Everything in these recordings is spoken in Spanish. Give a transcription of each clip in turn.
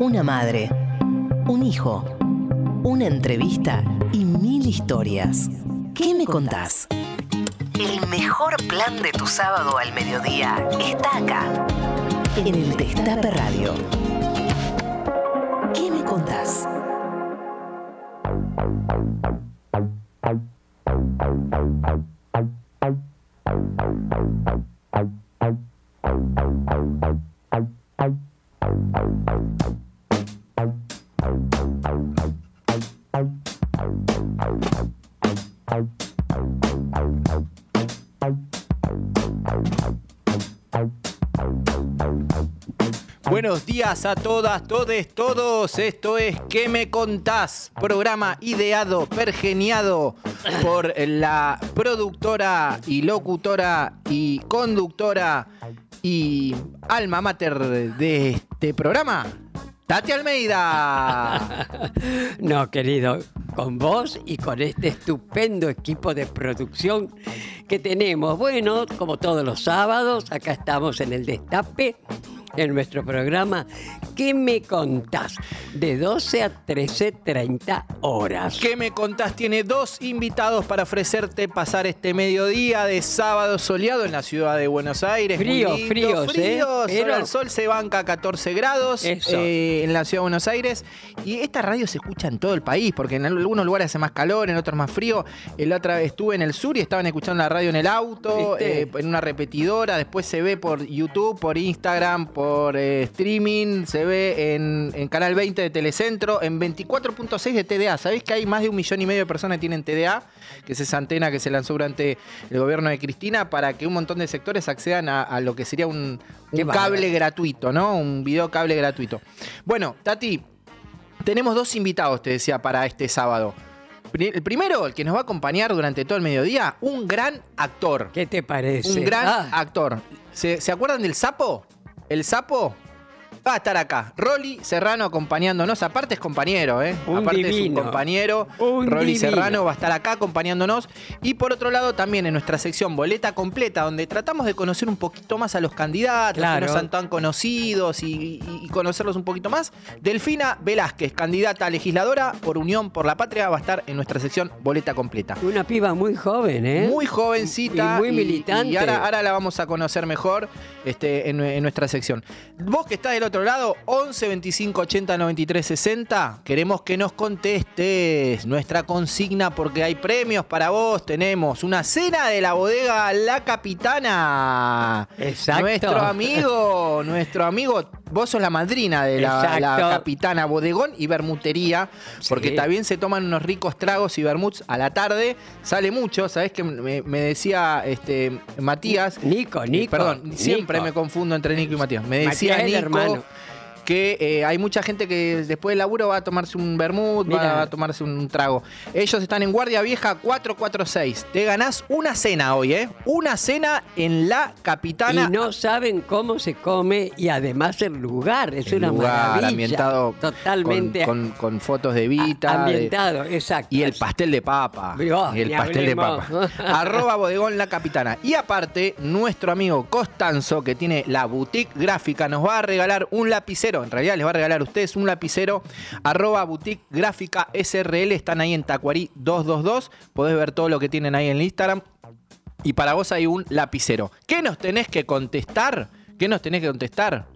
una madre, un hijo, una entrevista y mil historias. ¿Qué me contás? El mejor plan de tu sábado al mediodía está acá, en el Destape Radio. Días a todas, todes, todos. Esto es ¿Qué me contás? Programa ideado, pergeniado por la productora y locutora y conductora y alma mater de este programa, Tati Almeida. No, querido, con vos y con este estupendo equipo de producción que tenemos. Bueno, como todos los sábados, acá estamos en el Destape, en nuestro programa ¿Qué me contás? De 12 a 13.30 horas. ¿Qué me contás? Tiene dos invitados para ofrecerte pasar este mediodía de sábado soleado en la ciudad de Buenos Aires. Frío, lindo, fríos, ¿eh? frío, sol Pero- al sol se banca a 14 grados eh, en la ciudad de Buenos Aires. Y esta radio se escucha en todo el país, porque en algunos lugares hace más calor, en otros más frío. La otra vez estuve en el sur y estaban escuchando la radio en el auto, eh, en una repetidora. Después se ve por YouTube, por Instagram, por eh, streaming. Se ve en, en Canal 20 de Telecentro, en 24.6 de TDA. ¿Sabés que hay más de un millón y medio de personas que tienen TDA? Que es esa antena que se lanzó durante el gobierno de Cristina para que un montón de sectores accedan a, a lo que sería un, cable gratuito, ¿no? Un video cable gratuito. Bueno, Tati, tenemos dos invitados, te decía, para este sábado. El primero, el que nos va a acompañar durante todo el mediodía, un gran actor. ¿Qué te parece? Un gran Ah, actor. ¿Se, se acuerdan del sapo? ¿El sapo? Va a estar acá. Rolly Serrano acompañándonos. Aparte es compañero, ¿eh? Un Aparte es un divino. compañero. Un Rolly divino. Serrano va a estar acá acompañándonos. Y por otro lado, también en nuestra sección Boleta Completa, donde tratamos de conocer un poquito más a los candidatos, Claro. que no son tan conocidos y, y- y conocerlos un poquito más. Delfina Velázquez, candidata a legisladora por Unión por la Patria, va a estar en nuestra sección Boleta Completa. Una piba muy joven, ¿eh? Muy jovencita. Y muy militante. Y, ahora, ahora la vamos a conocer mejor este, en, en nuestra sección. Vos que estás del otro lado, 11 25 80 93 60, queremos que nos contestes nuestra consigna porque hay premios para vos. Tenemos una cena de la bodega La Capitana. Exacto. Nuestro amigo, nuestro amigo. Vos sos la madrina de la. Capitana Bodegón y Bermutería, porque Sí. también se toman unos ricos tragos y bermuts a la tarde. Sale mucho, ¿sabés que me, me decía este, Matías? Nico, eh, Nico. Perdón, siempre me confundo entre Nico y Matías. Me decía Matías, Nico hermano. Que eh, hay mucha gente que después del laburo va a tomarse un vermut, va a tomarse un trago. Ellos están en Guardia Vieja 446. Te ganás una cena hoy, ¿eh? Una cena en La Capitana. Y no saben cómo se come y además el lugar. Es El una lugar maravilla. ambientado Totalmente con, con- con fotos de Vita. de- ambientado, exacto. y el pastel de papa. Oh, y el pastel de papa. Arroba bodegón la capitana. Y aparte, nuestro amigo Costanzo, que tiene la boutique gráfica, nos va a regalar un lapicero. En realidad les va a regalar a ustedes un lapicero. Arroba boutique gráfica SRL. Están ahí en Tacuarí 222. Podés ver todo lo que tienen ahí en el Instagram. Y para vos hay un lapicero. ¿Qué nos tenés que contestar? ¿Qué nos tenés que contestar?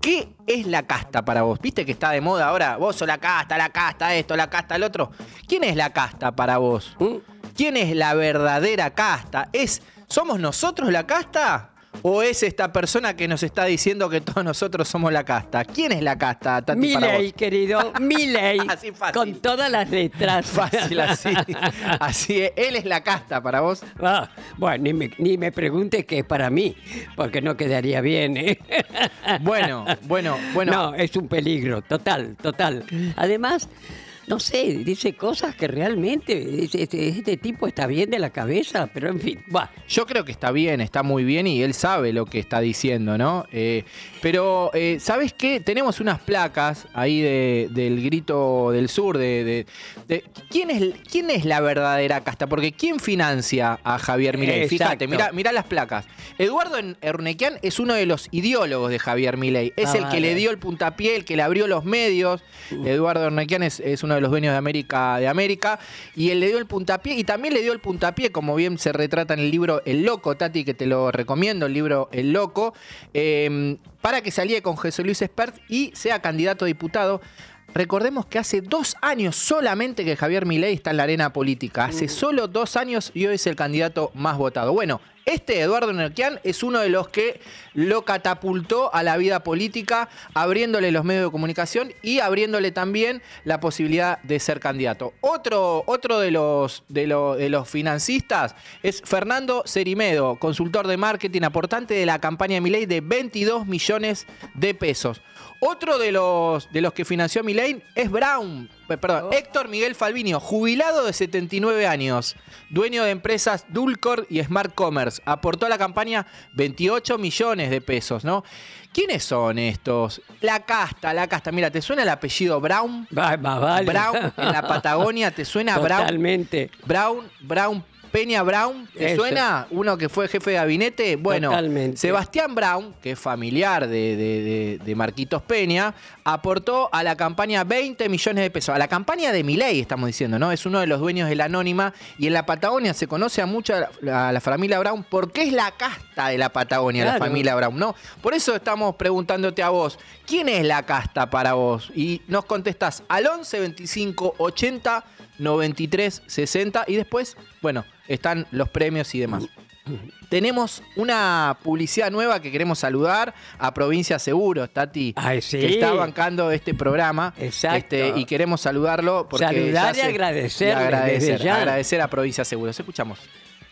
¿Qué es la casta para vos? ¿Viste que está de moda ahora? Vos sos la casta, la casta esto, la casta el otro. ¿Quién es la casta para vos? ¿Mm? ¿Quién es la verdadera casta? ¿Es, ¿Somos nosotros la casta? ¿O es esta persona que nos está diciendo que todos nosotros somos la casta? ¿Quién es la casta, Tati, vos? querido, Milei. Así fácil. Con todas las letras. Fácil así. Así es. Él es la casta para vos. Ah, bueno, ni me, ni me pregunte qué es para mí, porque no quedaría bien, ¿eh? Bueno, bueno, bueno. No, es un peligro, total, total. Además, no sé, dice cosas que realmente este, este- tipo está bien de la cabeza, pero en fin, bueno. Yo creo que está bien, está muy bien y él sabe lo que está diciendo, ¿no? Eh, pero, eh, ¿sabes qué? Tenemos unas placas ahí de- del grito del sur de... de- de- ¿quién, es, ¿Quién es la verdadera casta? Porque ¿quién financia a Javier Milei? Fíjate, mira las placas. Eduardo Ernequian es uno de los ideólogos de Javier Milei. Es Ah, el que le dio el puntapié, el que le abrió los medios. Eduardo Ernequian es, es uno de los dueños de América, de América. Y él le dio el puntapié y también le dio el puntapié, como bien se retrata en el libro El Loco, Tati, que te lo recomiendo, el libro El Loco, eh, para que salía con Jesús Luis Espert y sea candidato a diputado. Recordemos que hace dos años solamente que Javier Milei está en la arena política. Hace solo dos años y hoy es el candidato más votado. Bueno, este Eduardo Nerquian es uno de los que lo catapultó a la vida política, abriéndole los medios de comunicación y abriéndole también la posibilidad de ser candidato. Otro, otro de, los, de, de los financistas es Fernando Cerimedo, consultor de marketing, aportante de la campaña de Milei de 22 millones de pesos. Otro de los, de los que financió Milei es Brown, perdón, Oh. Héctor Miguel Falvinio, jubilado de 79 años, dueño de empresas Dulcor y Smart Commerce. Aportó a la campaña 28 millones de pesos, ¿no? ¿Quiénes son estos? La casta, la casta. Mira, ¿te suena el apellido Brown? Va- vale. Brown en la Patagonia, ¿te suena Brown? Totalmente. Brown, Brown, Peña Brown, ¿te Eso. suena? Uno que fue jefe de gabinete. Bueno, Totalmente. Sebastián Brown, que es familiar de, de- de- de Marquitos Peña, aportó a la campaña 20 millones de pesos. A la campaña de Milei, estamos diciendo, ¿no? Es uno de los dueños de la Anónima. Y en la Patagonia se conoce a mucho a la, familia Brown porque es la casta de la Patagonia, la familia Brown, ¿no? Por eso estamos preguntándote a vos, ¿quién es la casta para vos? Y nos contestás al 11 25 80 93 60 y después, bueno, están los premios y demás. Tenemos una publicidad nueva que queremos saludar a Provincia Seguros, Tati, Ay, sí. que está bancando este programa. Exacto. Este, y queremos saludarlo porque Saludar y se- agradecerle y agradecer, agradecer a Provincia Seguros. Escuchamos.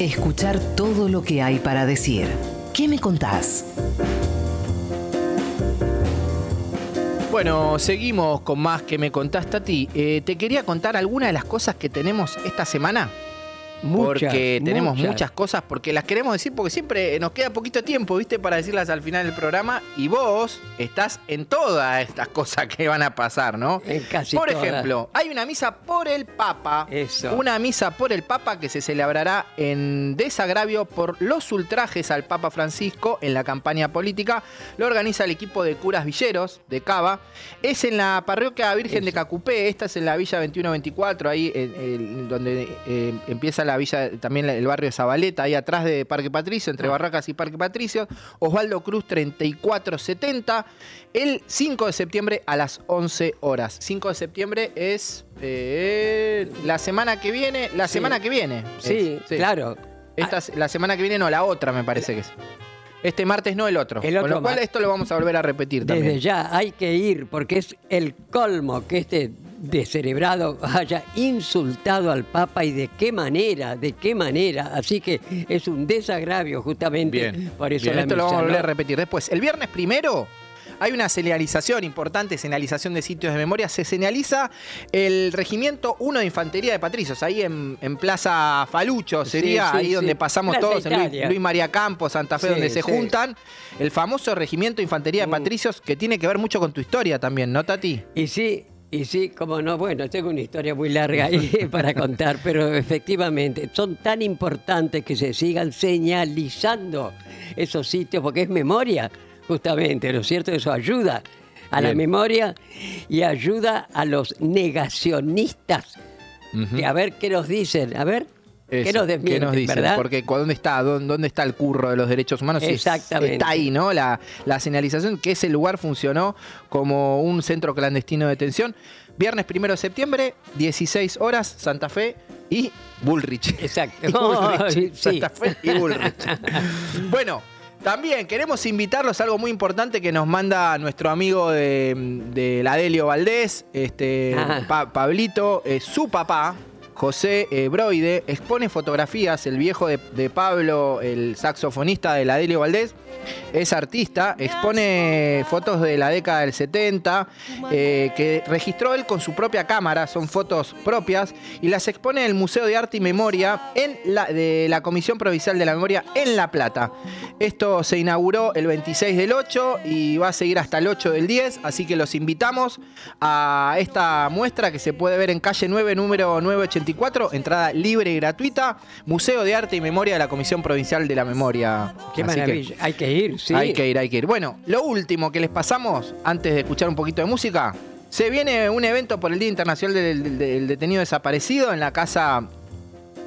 Escuchar todo lo que hay para decir. ¿Qué me contás? Bueno, seguimos con más que me contaste Tati. Eh, te quería contar algunas de las cosas que tenemos esta semana. Muchas, porque tenemos muchas. muchas. cosas, porque las queremos decir, porque siempre nos queda poquito tiempo, ¿viste? Para decirlas al final del programa. Y vos estás en todas estas cosas que van a pasar, ¿no? En casi Por todas. ejemplo, hay una misa por el Papa. Eso. Una misa por el Papa que se celebrará en desagravio por los ultrajes al Papa Francisco en la campaña política. Lo organiza el equipo de curas villeros de Cava. Es en la parroquia Virgen de Cacupé. Esta es en la Villa 2124, ahí en- en- donde eh, empieza la villa, también el barrio de Zabaleta, ahí atrás de Parque Patricio, entre Barracas y Parque Patricio. Osvaldo Cruz 3470. El 5 de septiembre a las 11 horas. 5 de septiembre es eh, la semana que viene. La Sí. semana que viene. Sí, Es, claro. Esta, es- la semana que viene no, la otra me parece que es. Este martes no el otro. El Con lo cual esto lo vamos a volver a repetir Desde también. ya hay que ir porque es el colmo que este descerebrado haya insultado al Papa y de qué manera, de qué manera. Así que es un desagravio justamente. Bien, por eso bien, la esto lo vamos a volver ¿no? a repetir después. El viernes primero hay una señalización importante, señalización de sitios de memoria. Se señaliza el Regimiento 1 de Infantería de Patricios, ahí en, en Plaza Falucho, sería sí, ahí sí. donde pasamos Plaza todos, en Luis, Italia. Luis María Campos, Santa Fe, donde se juntan. El famoso Regimiento de Infantería de Mm. Patricios, que tiene que ver mucho con tu historia también, ¿no, Tati? Y sí, y sí, como no, bueno, tengo una historia muy larga ahí para contar, pero efectivamente son tan importantes que se sigan señalizando esos sitios porque es memoria, justamente, ¿no es cierto? Eso ayuda a la memoria y ayuda a los negacionistas. Que a ver qué nos dicen, a ver. Que Eso, nos desmienten, ¿qué nos dicen? ¿verdad? Porque ¿dónde está? ¿Dónde, dónde está el curro de los derechos humanos? Exactamente. Está ahí, ¿no? La, la señalización que ese lugar funcionó como un centro clandestino de detención. Viernes primero de septiembre, 16 horas, Santa Fe y Bullrich. Exacto. Y Bullrich. Santa Fe y Bullrich. bueno, también queremos invitarlos a algo muy importante que nos manda nuestro amigo de, de la Delio Valdés, este, Ah. Pa- Pablito, eh, su papá. José eh, Broide expone fotografías, el viejo de, de Pablo, el saxofonista de la Delio Valdés, es artista, expone fotos de la década del 70, eh, que registró él con su propia cámara, son fotos propias, y las expone en el Museo de Arte y Memoria en la, de la Comisión Provincial de la Memoria en La Plata. Esto se inauguró el 26 del 8 y va a seguir hasta el 8 del 10, así que los invitamos a esta muestra que se puede ver en calle 9, número 984, entrada libre y gratuita, Museo de Arte y Memoria de la Comisión Provincial de la Memoria. Qué Así que- maravilla. Hay que ir, sí. hay que ir, hay que ir. Bueno, lo último que les pasamos, antes de escuchar un poquito de música, se viene un evento por el Día Internacional del, del- del Detenido Desaparecido en la casa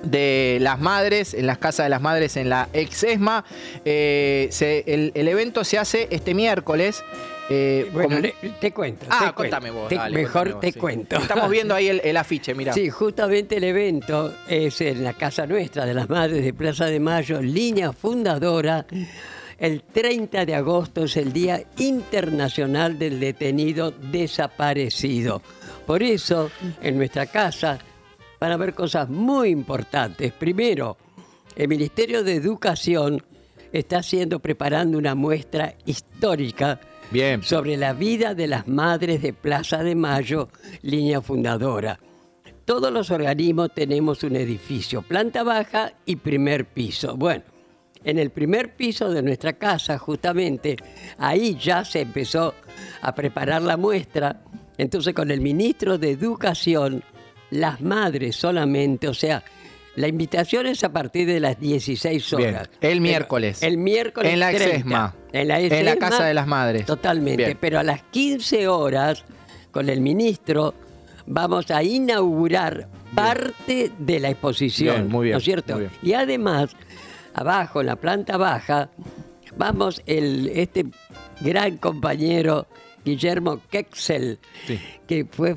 de las madres, en las casas de las madres en la ex ESMA. Eh, se- el, el evento se hace este miércoles. Eh, Bueno, como- le- te cuento. ah, te contame cuento. vos. Te- dale, mejor vos, te sí. cuento. Estamos viendo ahí el, el afiche, mira. Sí, justamente el evento es en la casa nuestra de las Madres de Plaza de Mayo, línea fundadora. El 30 de agosto es el Día Internacional del Detenido Desaparecido. Por eso, en nuestra casa van a haber cosas muy importantes. Primero, el Ministerio de Educación está haciendo, preparando una muestra histórica Bien. sobre la vida de las madres de Plaza de Mayo, línea fundadora. Todos los organismos tenemos un edificio, planta baja y primer piso. Bueno, en el primer piso de nuestra casa, justamente, ahí ya se empezó a preparar la muestra. Entonces, con el ministro de Educación, las madres solamente, o sea, la invitación es a partir de las 16 Bien. horas. El Pero miércoles. El miércoles. En la 30. Exesma. En la, En la Exesma, Casa de las Madres. Totalmente. Bien. Pero a las 15 horas, con el ministro, vamos a inaugurar parte de la exposición. Bien, muy bien, ¿No es cierto? muy bien. Y además, abajo, en la planta baja, vamos, el, este gran compañero Guillermo Kexel, Sí. que fue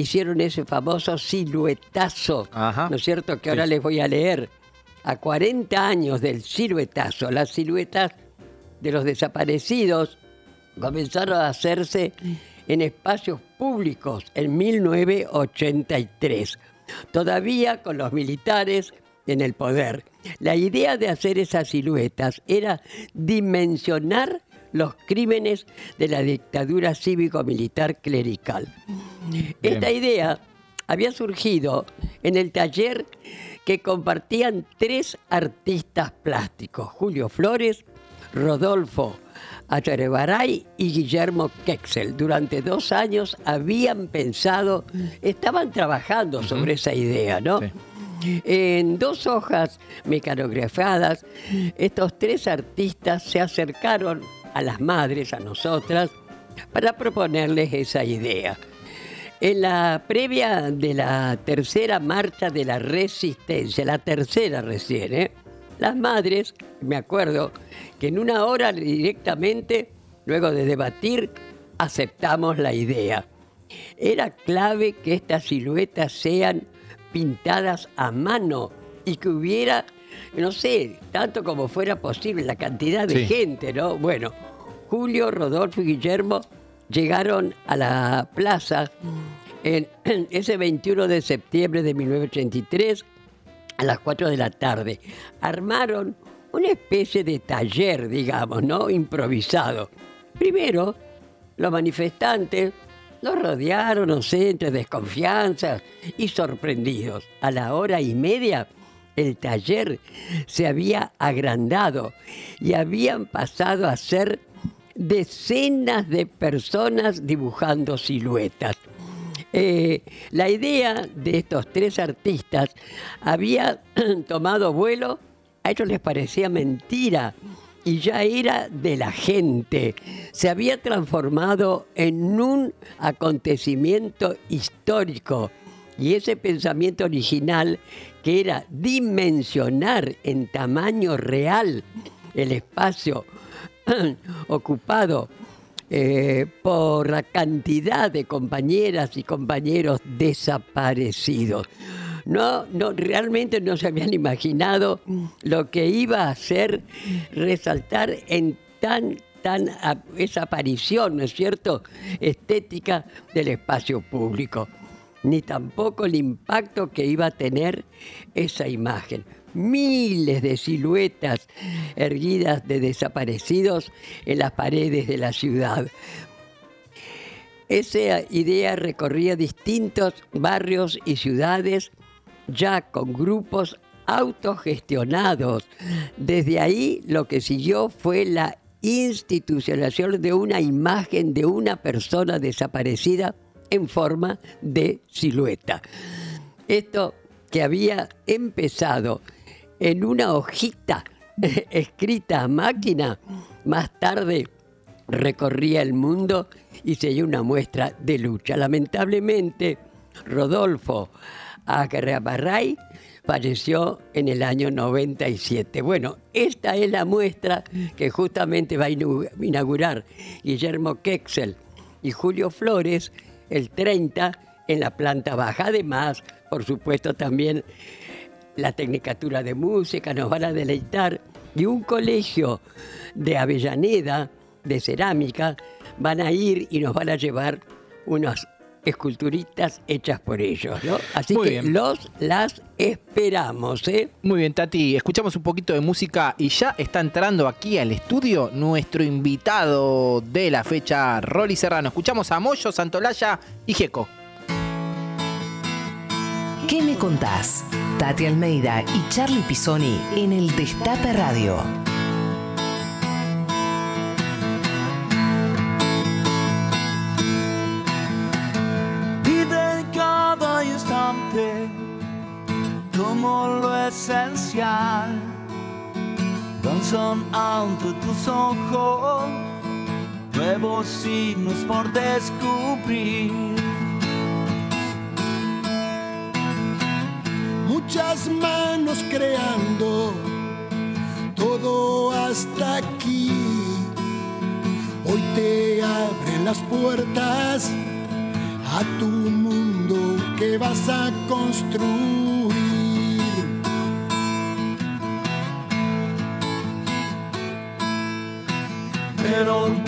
hicieron ese famoso siluetazo, Ajá. ¿no es cierto? Que ahora Sí. les voy a leer. A 40 años del siluetazo, las siluetas de los desaparecidos comenzaron a hacerse en espacios públicos en 1983, todavía con los militares en el poder. La idea de hacer esas siluetas era dimensionar los crímenes de la dictadura cívico-militar clerical. Esta idea había surgido en el taller que compartían tres artistas plásticos, Julio Flores, Rodolfo Acharebaray y Guillermo Kexel. Durante dos años habían pensado, estaban trabajando sobre esa idea, ¿no? Sí. En dos hojas mecanografiadas, estos tres artistas se acercaron a las madres, a nosotras, para proponerles esa idea. En la previa de la tercera marcha de la resistencia, la tercera recién, ¿eh? las madres, me acuerdo que en una hora directamente, luego de debatir, aceptamos la idea. Era clave que estas siluetas sean pintadas a mano y que hubiera, no sé, tanto como fuera posible, la cantidad de Sí. gente, ¿no? Bueno, Julio, Rodolfo y Guillermo llegaron a la plaza en ese 21 de septiembre de 1983 a las 4 de la tarde. Armaron una especie de taller, digamos, ¿no? Improvisado. Primero, los manifestantes los rodearon, no sé, entre desconfianza y sorprendidos. A la hora y media, el taller se había agrandado y habían pasado a ser decenas de personas dibujando siluetas. Eh, la idea de estos tres artistas había tomado vuelo, a ellos les parecía mentira y ya era de la gente. Se había transformado en un acontecimiento histórico Y ese pensamiento original, que era dimensionar en tamaño real el espacio ocupado eh, por la cantidad de compañeras y compañeros desaparecidos. No, no, realmente no se habían imaginado lo que iba a hacer resaltar en tan, tan esa aparición, ¿no es cierto?, estética del espacio público, ni tampoco el impacto que iba a tener esa imagen miles de siluetas erguidas de desaparecidos en las paredes de la ciudad. Esa idea recorría distintos barrios y ciudades ya con grupos autogestionados. Desde ahí lo que siguió fue la institucionalización de una imagen de una persona desaparecida en forma de silueta. Esto que había empezado en una hojita escrita a máquina, más tarde recorría el mundo y se dio una muestra de lucha. Lamentablemente, Rodolfo Agarrabarray falleció en el año 97. Bueno, esta es la muestra que justamente va a inaugurar Guillermo Kexel y Julio Flores el 30 en la planta baja. Además, por supuesto, también la Tecnicatura de Música, nos van a deleitar, y un colegio de Avellaneda, de cerámica, van a ir y nos van a llevar unas esculturitas hechas por ellos, ¿no? Así que los las esperamos, ¿eh? Muy bien, Tati, escuchamos un poquito de música y ya está entrando aquí al estudio nuestro invitado de la fecha, Rolly Serrano. Escuchamos a Moyo, Santolaya y Jeco. ¿Qué me contás? Tati Almeida y Charlie Pisoni en el Destape Radio. Vive cada instante como lo esencial. Danzan ante tus ojos nuevos signos por descubrir muchas manos creando todo hasta aquí. Hoy te abren las puertas a tu mundo que vas a construir. Pero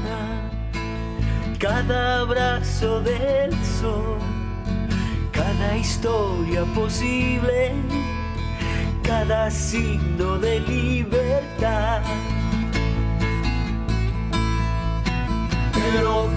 cada abrazo del sol, cada historia posible, cada signo de libertad. Pero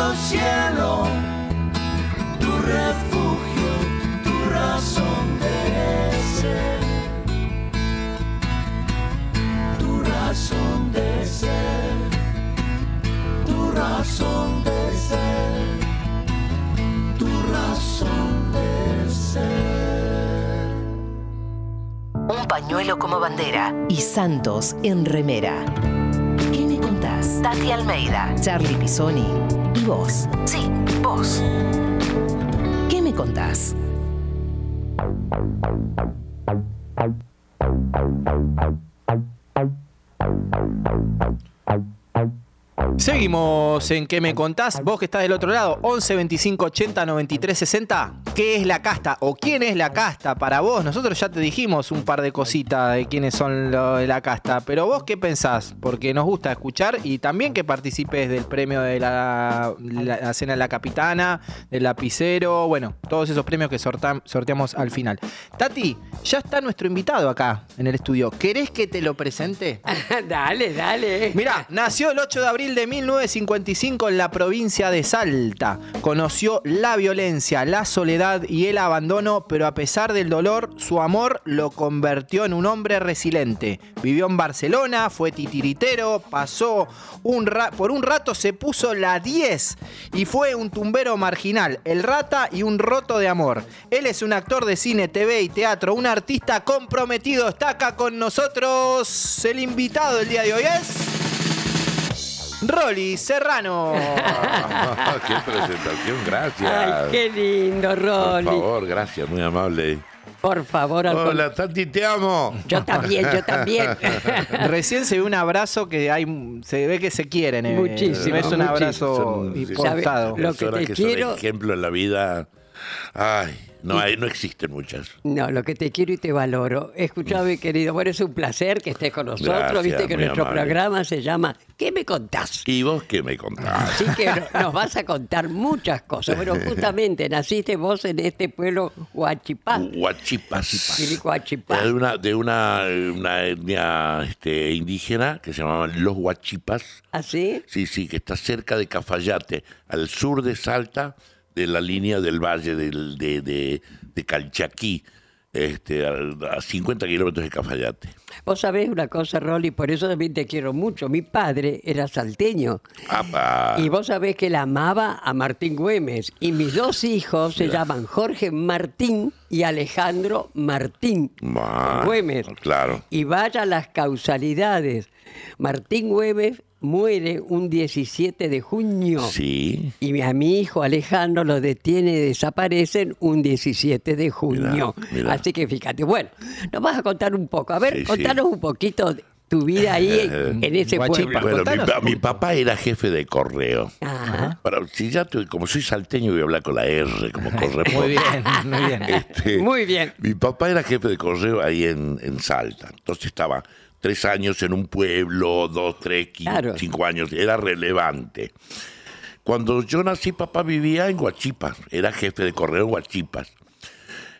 Propio cielo, tu refugio, tu razón de ser, tu razón de ser, tu razón de ser, tu razón de ser. Un pañuelo como bandera y Santos en remera. ¿Qué me contás? Tati Almeida, Charlie Pisoni vos. Sí, vos. ¿Qué me contás? Seguimos en ¿Qué me contás? Vos que estás del otro lado, 11 25 80 93 60. ¿Qué es la casta o quién es la casta para vos? Nosotros ya te dijimos un par de cositas de quiénes son lo de la casta, pero vos qué pensás? Porque nos gusta escuchar y también que participes del premio de la, la- la cena de la capitana, del lapicero, bueno, todos esos premios que sortam- sorteamos al final. Tati, ya está nuestro invitado acá en el estudio. ¿Querés que te lo presente? dale, dale. Mirá, nació el 8 de abril de 1955 en la provincia de Salta. Conoció la violencia, la soledad y el abandono, pero a pesar del dolor, su amor lo convirtió en un hombre resiliente. Vivió en Barcelona, fue titiritero, pasó un por un rato se puso la 10 y fue un tumbero marginal, el rata y un roto de amor. Él es un actor de cine, TV y teatro, un artista comprometido. Está acá con nosotros el invitado del día de hoy es... Rolly Serrano. Qué presentación, gracias. Ay, qué lindo, Por Rolly. favor, gracias, muy amable. Por favor, al Hola, Tati, te amo. Yo también, yo también. Recién se ve un abrazo que hay, se ve que se quieren. eh. Muchísimo, Es un abrazo Son- importado. Lo que te quiero- ejemplo en la vida. Ay, no, hay, no existen muchas. No, lo que te quiero y te valoro. Escuchame, querido. Bueno, es un placer que estés con nosotros. Gracias, Viste que nuestro amable. programa se llama ¿Qué me contás? ¿Y vos qué me contás? Así que no- nos vas a contar muchas cosas. Bueno, justamente naciste vos en este pueblo Huachipá. Huachipas. Huachipá. De una, de una, una etnia este, indígena que se llamaban los Huachipas. ¿Así? Sí, sí, que está cerca de Cafayate, al sur de Salta, de la línea del valle del- de, de, de Calchaquí, este, a, a 50 kilómetros de Cafayate. Vos sabés una cosa, Rolly, por eso también te quiero mucho. Mi padre era salteño. ¡Apa! Y vos sabés que él amaba a Martín Güemes. Y mis dos hijos se llaman Jorge Martín y Alejandro Martín Ma- Güemes. Claro. Y vaya las causalidades. Martín Güemes muere un 17 de junio. Sí. Y mi- a mi hijo Alejandro lo detiene y desaparecen un 17 de junio. Mirá, mirá. Así que fíjate. Bueno, nos vas a contar un poco. A ver, Sí, sí. contanos un poquito de tu vida ahí en, en ese Guachipa. pueblo. Bueno, mi, papá era jefe de correo. Ajá. Pero si ya tu- como soy salteño voy a hablar con la R como corresponde. Muy bien, muy bien. Este, Muy bien. Mi papá era jefe de correo ahí en, en Salta. Entonces estaba tres años en un pueblo, dos, tres, Claro. cinco años. Era relevante. Cuando yo nací, papá vivía en Huachipas. Era jefe de correo en Huachipas.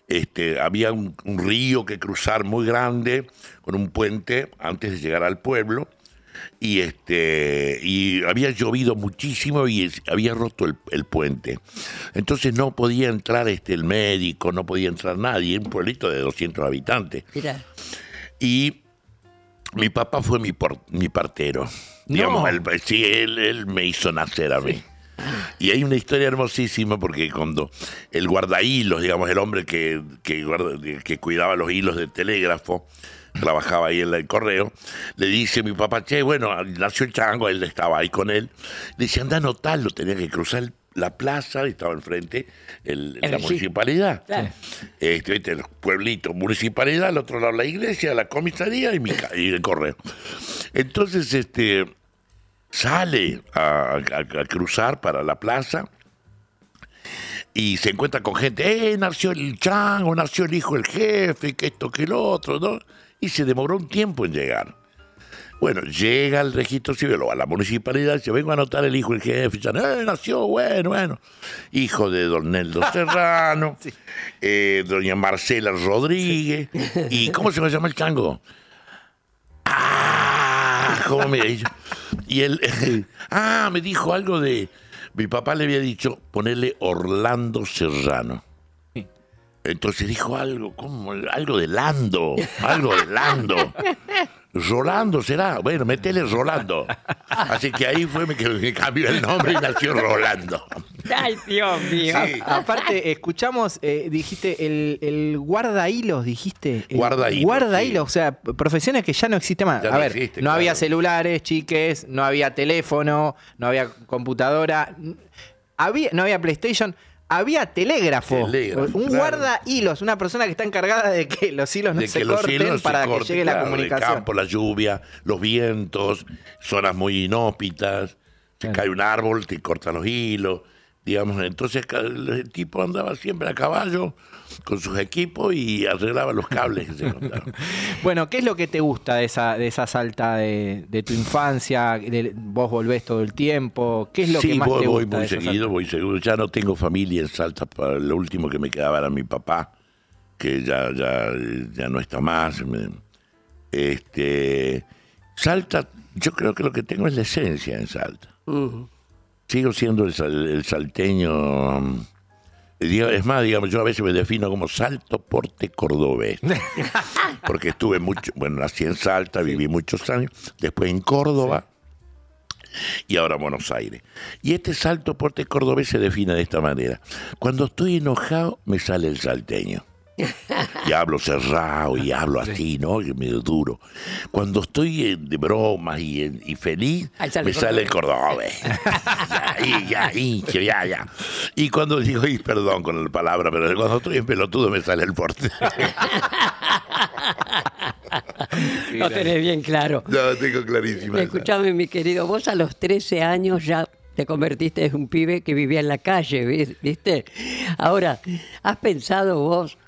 Este, había un, un río que cruzar muy grande con un puente antes de llegar al pueblo y este y había llovido muchísimo y es- había roto el, el puente entonces no podía entrar este el médico no podía entrar nadie un pueblito de 200 habitantes y mi papá fue mi, por- mi partero. No. Digamos, él, sí, él, él me hizo nacer a mí. Y hay una historia hermosísima porque cuando el guardahilos, digamos, el hombre que, que, guarda- que cuidaba los hilos del telégrafo, trabajaba ahí en el correo, le dice a mi papá, che, bueno, nació el chango, él estaba ahí con él. Le dice, anda a anotarlo, tenía que cruzar el- la plaza y estaba enfrente el- El la sí. municipalidad. Claro. Este, ¿viste? el pueblito, municipalidad, al otro lado la iglesia, la comisaría y, mi y el correo. Entonces, este, sale a, a- a cruzar para la plaza y se encuentra con gente, eh, nació el chango, nació el hijo del jefe, que esto, que lo otro, ¿no? Y se demoró un tiempo en llegar. Bueno, llega al registro civil o a la municipalidad, dice, vengo a anotar el hijo del jefe, y dicen, eh, nació, bueno, bueno. Hijo de don Neldo Serrano, eh, doña Marcela Rodríguez, ¿y cómo se llama el chango? Ah, ¿cómo me dijo? Y él, ah, me dijo algo de Mi papá le había dicho ponerle Orlando Serrano. Entonces dijo algo, como algo de Lando, algo de Lando. Rolando será, bueno, metele Rolando. Así que ahí fue que me cambió el nombre y nació Rolando. Ay, Dios mío. Sí. Aparte, escuchamos, eh, dijiste, el, el guarda hilos, dijiste. El Guarda hilos, Guarda sí. hilos, o sea, profesiones que ya no existen más. Ya A no ver, existe, no claro. había celulares, chiques, no había teléfono, no había computadora, había, no había PlayStation. Había telégrafo, Telégrafo, un claro. guarda hilos, una persona que está encargada de que los hilos no de se que los corten hilos se para que llegue la comunicación. El campo, la lluvia, los vientos, zonas muy inhóspitas. Claro. cae un árbol, te cortan los hilos. Digamos, entonces el tipo andaba siempre a caballo con sus equipos y arreglaba los cables que se encontraban. Bueno, ¿qué es lo que te gusta de esa, de esa salta de, de tu infancia? De- vos volvés todo el tiempo. ¿Qué es lo sí, que más voy, te voy gusta muy de esa seguido, salta? voy seguido. Ya no tengo familia en Salta. Para lo último que me quedaba era mi papá, que ya, ya, ya no está más. Este, Salta, yo creo que lo que tengo es la esencia en Salta. Mm. Sigo siendo el, sal- el salteño. mm, Es más, digamos, yo a veces me defino como salto porte cordobés. Porque estuve mucho, bueno, nací en Salta, viví muchos años, después en Córdoba y ahora en Buenos Aires. Y este salto porte cordobés se define de esta manera. Cuando estoy enojado, me sale el salteño. Y hablo cerrado y hablo así, ¿no? Y medio duro. Cuando estoy eh, de bromas y, eh, y feliz, Ahí sale me el sale el cordobés. Ahí, ya, hinche, ya, ya. Y cuando digo, y perdón con la palabra, pero cuando estoy en pelotudo me sale el porte. Lo tenés bien claro. no, tengo clarísimo. Escuchame, mi querido, vos a los 13 años ya te convertiste en un pibe que vivía en la calle, ¿vis- ¿viste? Ahora, ¿has pensado vos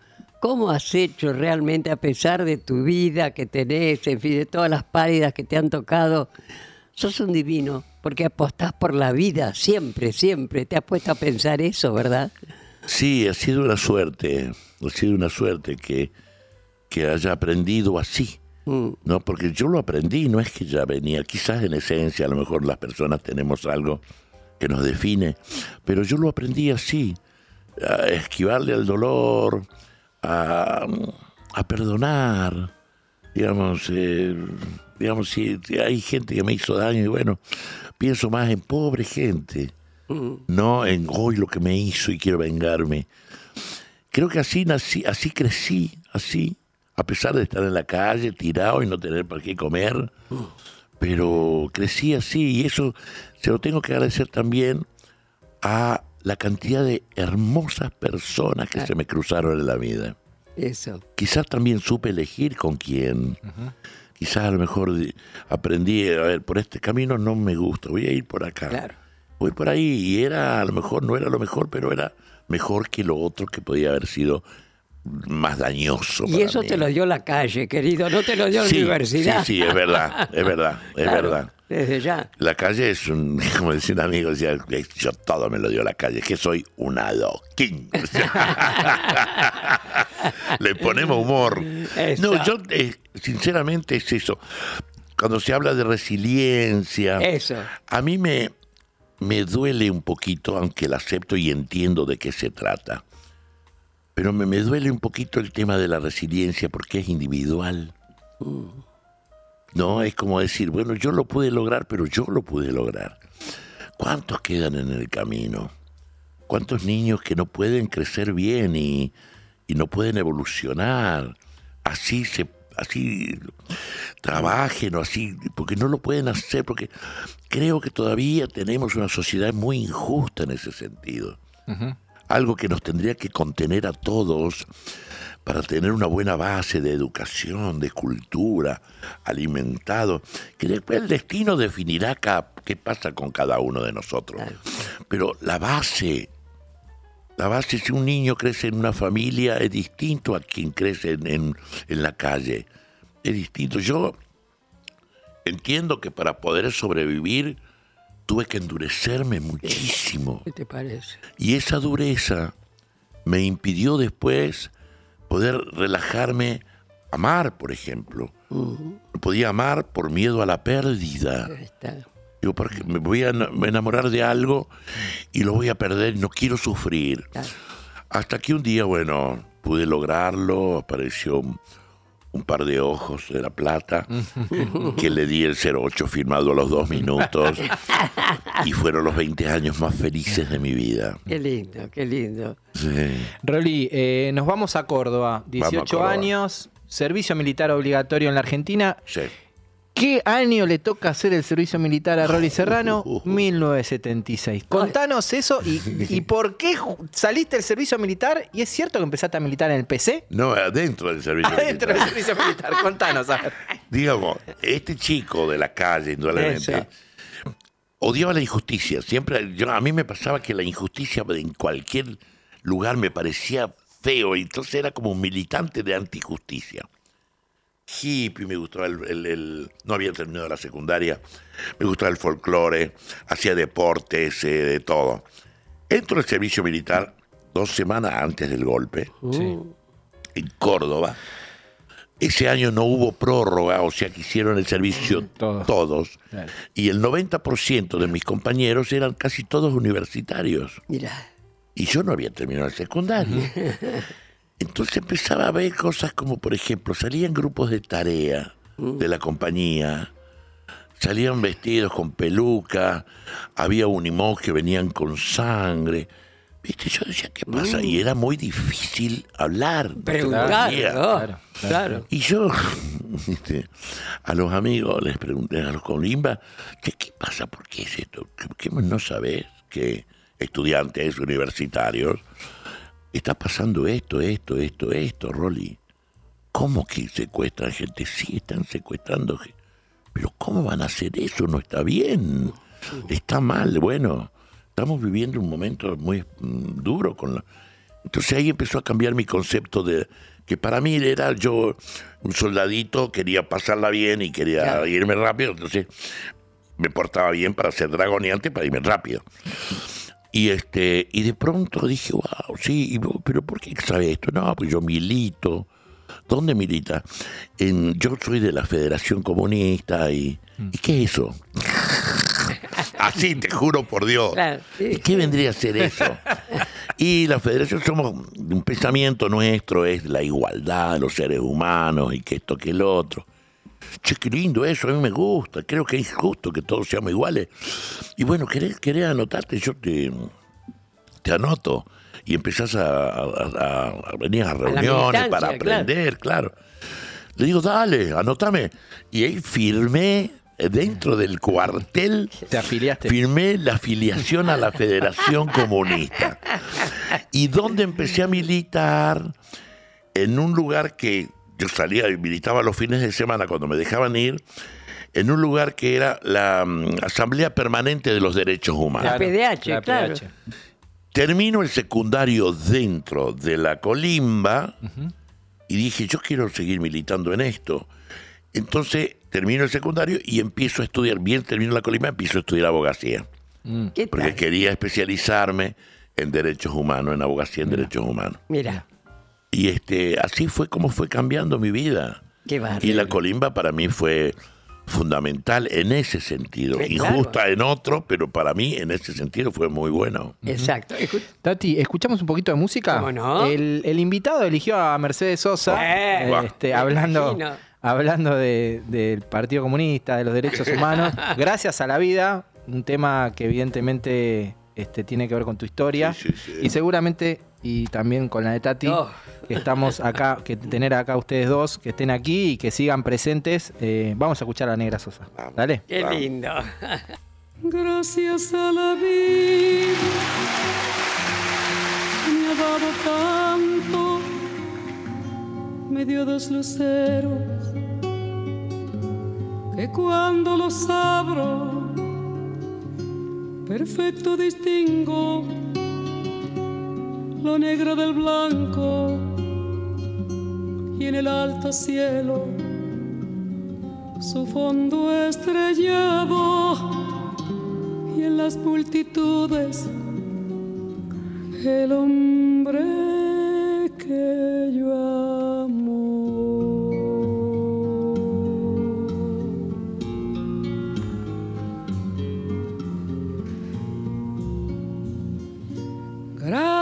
cómo has hecho realmente a pesar de tu vida que tenés, en fin, de todas las pálidas que te han tocado? Sos un divino, porque apostás por la vida, siempre, siempre. Te has puesto a pensar eso, ¿verdad? Sí, ha sido una suerte, ha sido una suerte que, que haya aprendido así. Mm. No, porque yo lo aprendí, no es que ya venía, quizás en esencia a lo mejor las personas tenemos algo que nos define, pero yo lo aprendí así, a esquivarle al dolor, a, a perdonar, digamos, eh, digamos, si, hay gente que me hizo daño y bueno, pienso más en pobre gente, no en hoy lo que me hizo y quiero vengarme. Creo que así nací, así crecí, así, a pesar de estar en la calle, tirado y no tener para qué comer, pero crecí así y eso se lo tengo que agradecer también a la cantidad de hermosas personas que se me cruzaron en la vida. Eso. Quizás también supe elegir con quién. Quizás a lo mejor aprendí, a ver, por este camino no me gusta, voy a ir por acá. Claro. Voy por ahí y era, a lo mejor no era lo mejor, pero era mejor que lo otro que podía haber sido más dañoso. Y para eso mí. te lo dio la calle, querido, no te lo dio la universidad. Sí, sí, es verdad, es verdad, es Claro, verdad. Desde ya. La calle es un, como decía un amigo, decía, yo todo me lo dio la calle, que soy un adoquín. Le ponemos humor. Eso. No, yo eh, sinceramente es eso. Cuando se habla de resiliencia, Eso. a mí me, me duele un poquito, aunque la acepto y entiendo de qué se trata. Pero me, me duele un poquito el tema de la resiliencia porque es individual. No, es como decir, bueno, yo lo pude lograr, pero yo lo pude lograr. ¿Cuántos quedan en el camino? ¿Cuántos niños que no pueden crecer bien y, y no pueden evolucionar? Así se así trabajen o así, porque no lo pueden hacer, porque creo que todavía tenemos una sociedad muy injusta en ese sentido. Algo que nos tendría que contener a todos para tener una buena base de educación, de cultura, alimentado, que después el destino definirá qué pasa con cada uno de nosotros. Pero la base, la base, si un niño crece en una familia, es distinto a quien crece en, en- en la calle. Es distinto. Yo entiendo que para poder sobrevivir tuve que endurecerme muchísimo. ¿Qué te parece? Y esa dureza me impidió después poder relajarme, amar, por ejemplo. No podía amar por miedo a la pérdida. Ahí está. Digo, porque me voy a ena- enamorar de algo y lo voy a perder, no quiero sufrir. Claro. Hasta que un día, bueno, pude lograrlo, apareció un, par de ojos de la plata, que le di el 08 firmado a los dos minutos, y fueron los 20 años más felices de mi vida. Qué lindo, qué lindo. Sí. Rolly, eh, nos vamos a Córdoba. 18 Córdoba. años, servicio militar obligatorio en la Argentina. Sí. ¿Qué año le toca hacer el servicio militar a Rolly Serrano? 1976. Contanos eso y, y por qué saliste del servicio militar y es cierto que empezaste a militar en el PC. No, adentro del servicio Adentro del militar. servicio militar, contanos. A ver. Digamos, este chico de la calle, indudablemente, Eso. odiaba la injusticia. Siempre, yo, a mí me pasaba que la injusticia en cualquier lugar me parecía feo, y entonces era como un militante de antijusticia. Hippie, me gustaba el, el- el- no había terminado la secundaria, me gustaba el folclore, hacía deportes, eh, de todo. Entro al servicio militar dos semanas antes del golpe, en Córdoba. Ese año no hubo prórroga, o sea que hicieron el servicio Todos. todos. Claro. Y el 90% de mis compañeros eran casi todos universitarios. Mira, Y yo no había terminado el secundario. Entonces empezaba a ver cosas como, por ejemplo, salían grupos de tarea de la compañía, salían vestidos con peluca, había unimos que venían con sangre. ¿Viste? Yo decía, ¿qué pasa? Y era muy difícil hablar. de preguntar. Claro, Claro, claro. Y yo este, a los amigos les pregunté, a los Colimba, ¿qué, qué pasa? ¿Por qué es esto? ¿Qué, qué no sabés que estudiantes universitarios está pasando esto, esto, esto, esto, Rolly? ¿Cómo que secuestran gente? Sí, están secuestrando gente. Pero ¿cómo van a hacer eso? No está bien. Está mal. Bueno, estamos viviendo un momento muy mm, duro con la... Entonces ahí empezó a cambiar mi concepto de que para mí era yo un soldadito, quería pasarla bien y quería Claro. irme rápido, entonces me portaba bien para ser dragoneante, para irme rápido. Y este y de pronto dije, wow, sí, pero ¿por qué sabe esto? No, pues yo milito. ¿Dónde milita? En, yo soy de la Federación Comunista y... ¿Y qué es eso? Así, te juro por Dios. claro. ¿Y sí. qué vendría a ser eso? Y la federación somos, un pensamiento nuestro es la igualdad de los seres humanos y que esto que el otro. Che, qué lindo eso, a mí me gusta, creo que es justo que todos seamos iguales. Y bueno, ¿querés, querés anotarte? Yo te, te anoto. Y empezás a, a- a- a venir a reuniones para claro. aprender, claro. Le digo, dale, anótame. Y ahí firmé eh, dentro del cuartel Te afiliaste. firmé la afiliación a la Federación Comunista. Y donde empecé a militar en un lugar que yo salía y militaba los fines de semana cuando me dejaban ir, en un lugar que era la mm, Asamblea Permanente de los Derechos Humanos. La PDH, claro. Termino el secundario dentro de la colimba y dije, yo quiero seguir militando en esto. Entonces termino el secundario y empiezo a estudiar, bien termino la colimba, empiezo a estudiar abogacía. ¿Qué Porque tal? quería especializarme en derechos humanos, en abogacía en derechos humanos. Mira, Y este, así fue como fue cambiando mi vida. qué. Y la colimba para mí fue fundamental en ese sentido. Claro. Injusta en otro, pero para mí en ese sentido fue muy bueno. Exacto. Tati, ¿escuchamos un poquito de música? ¿Cómo no? El, el invitado eligió a Mercedes Sosa, Eh, este, hablando, hablando de- del Partido Comunista, de los derechos humanos, gracias a la vida, un tema que evidentemente este, tiene que ver con tu historia Sí, sí, sí. y seguramente y también con la de Tati. Oh. Que estamos acá, que tener acá ustedes dos, que estén aquí y que sigan presentes. Eh, vamos a escuchar a la Negra Sosa. Vamos. Dale. Qué lindo. Gracias a la vida me ha dado tanto, me dio dos luceros que cuando los abro, perfecto distingo lo negro del blanco y en el alto cielo su fondo estrellado y en las multitudes el hombre que yo amo.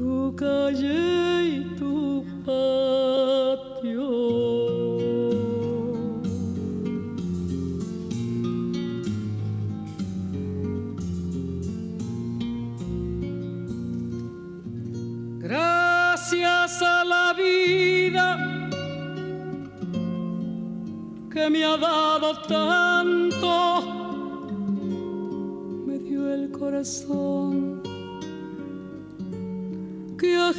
tu calle y tu patio. Gracias a la vida que me ha dado tanto me dio el corazón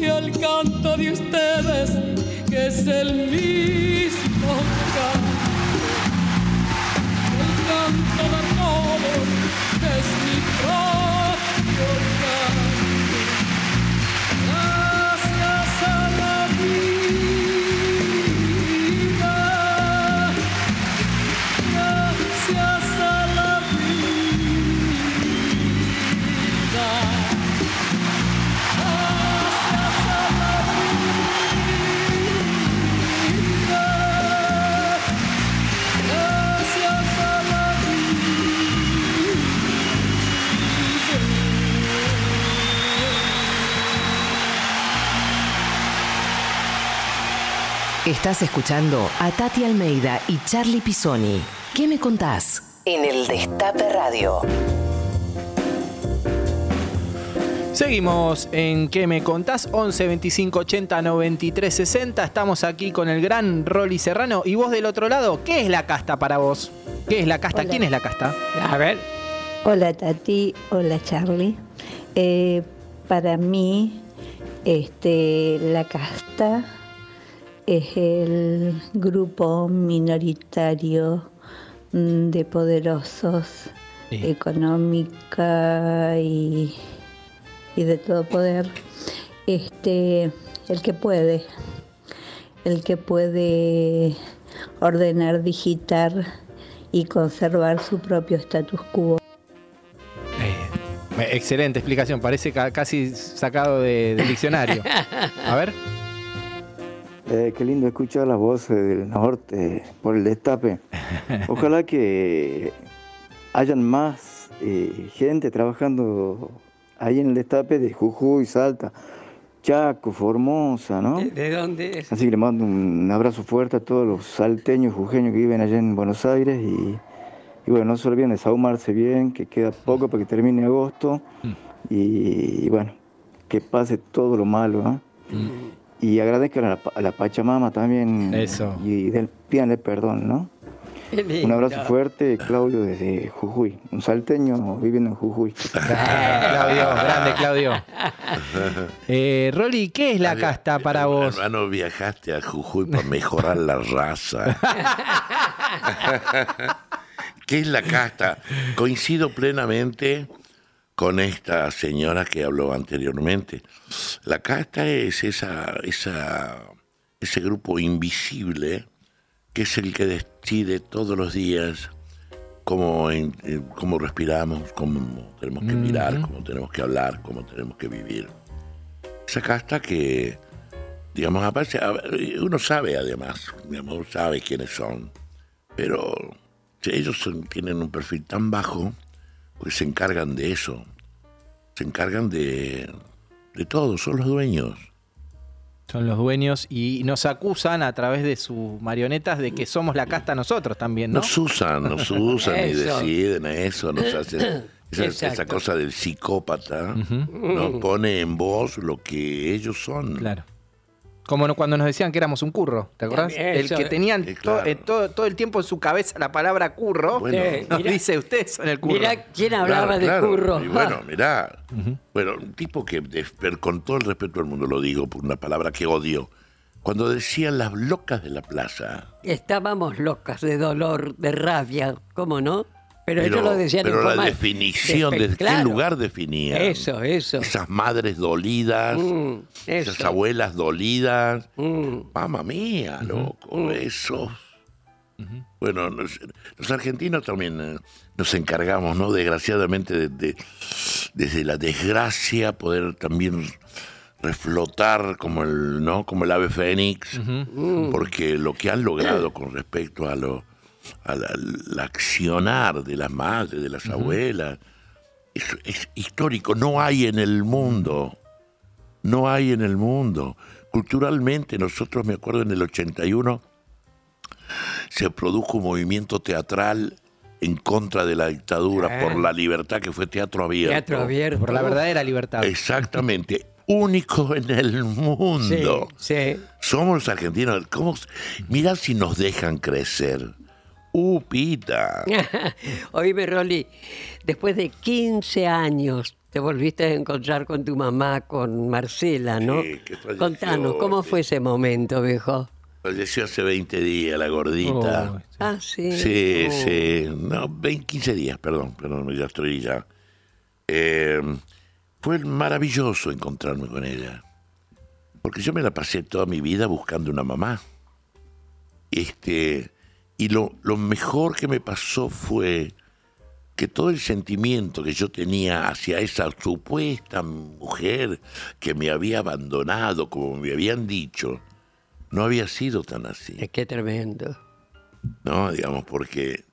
y el canto de ustedes que es el mismo Estás escuchando a Tati Almeida y Charlie Pisoni. ¿Qué me contás? En el Destape Radio. Seguimos en ¿Qué me contás? 11 25 80 93 60. Estamos aquí con el gran Rolly Serrano. Y vos del otro lado, ¿qué es la casta para vos? ¿Qué es la casta? Hola. ¿Quién es la casta? A ver, Hola Tati, hola Charlie. Eh, para mí, este, la casta es el grupo minoritario mm, de poderosos Sí. económica y, y de todo poder. Este, el que puede, el que puede ordenar, digitar y conservar su propio status quo. Eh, excelente explicación. Parece ca- casi sacado de- del diccionario. A ver. Eh, qué lindo escuchar las voces del norte por el destape. Ojalá que hayan más eh, gente trabajando ahí en el destape de Jujuy, Salta, Chaco, Formosa, ¿no? ¿De, de dónde es? Así que le mando un abrazo fuerte a todos los salteños, jujeños que viven allá en Buenos Aires y, y bueno, no se olviden de saumarse bien, que queda poco para que termine agosto y, y bueno, que pase todo lo malo, ¿no? Y agradezcan a la, a la Pachamama también Eso. y del, pídanle perdón, ¿no? Un abrazo fuerte, Claudio, desde Jujuy, un salteño viviendo en Jujuy. Claudio, grande Claudio. Eh, Rolly, ¿qué es la casta para vos? Hermano, viajaste a Jujuy para mejorar la raza. ¿Qué es la casta? Coincido plenamente con esta señora que habló anteriormente. La casta es esa, esa, ese grupo invisible que es el que decide todos los días cómo, eh, cómo respiramos, cómo tenemos que mirar, cómo tenemos que hablar, cómo tenemos que vivir. Esa casta que, digamos, aparte, uno sabe además, digamos, sabe quiénes son, pero ellos son- tienen un perfil tan bajo porque se encargan de eso, se encargan de, de todo, son los dueños. Son los dueños y nos acusan a través de sus marionetas de que somos la casta nosotros también, ¿no? Nos usan, nos usan y deciden eso, nos hacen esa, cosa del psicópata, nos pone en voz lo que ellos son. Claro. Como no- cuando nos decían que éramos un curro, ¿te acordás? También, El que eh. tenían Eh, to- eh, todo, todo el tiempo en su cabeza la palabra curro, Bueno. Nos mirá- dice ustedes son el curro. Mira quién hablaba Claro, de claro. curro. Y bueno, mirá. Bueno, un tipo que, con todo el respeto del mundo lo digo, por una palabra que odio. Cuando decían las locas de la plaza. Estábamos locas de dolor, de rabia, ¿cómo no? Pero, ellos lo decían pero en la forma definición, de- ¿desde qué claro. lugar definían? Eso, eso. Esas madres dolidas, Mm, esas abuelas dolidas. Mm. Mamma mía, loco, eso. Bueno, los, los argentinos también eh, nos encargamos, ¿no? Desgraciadamente, de- de- desde la desgracia, poder también reflotar como el, ¿no? Como el ave fénix, porque lo que han logrado con respecto a lo al, al accionar de las madres, de las abuelas, es, es histórico. No hay en el mundo, no hay en el mundo. Culturalmente, nosotros, me acuerdo, en el 81 se produjo un movimiento teatral en contra de la dictadura Ah. por la libertad que fue teatro abierto. Teatro abierto. Por la verdadera libertad. Exactamente. Único en el Sí, mundo. sí. Somos los argentinos. ¿Cómo? Mirá si nos dejan crecer. Upita. Oíme, Rolly, después de 15 años te volviste a encontrar con tu mamá, con Marcela, ¿no? Sí, que falleció, Contanos, ¿cómo fue ese momento, viejo? Falleció hace 20 días la gordita. Oh, Ah, sí. Sí, Oh. sí. No, 20, 15 días, perdón, perdón, ya estoy ya. Eh, fue maravilloso encontrarme con ella. Porque yo me la pasé toda mi vida buscando una mamá. Este, y lo, lo mejor que me pasó fue que todo el sentimiento que yo tenía hacia esa supuesta mujer que me había abandonado, como me habían dicho, no había sido tan así. Es que tremendo. ¿no? Digamos, porque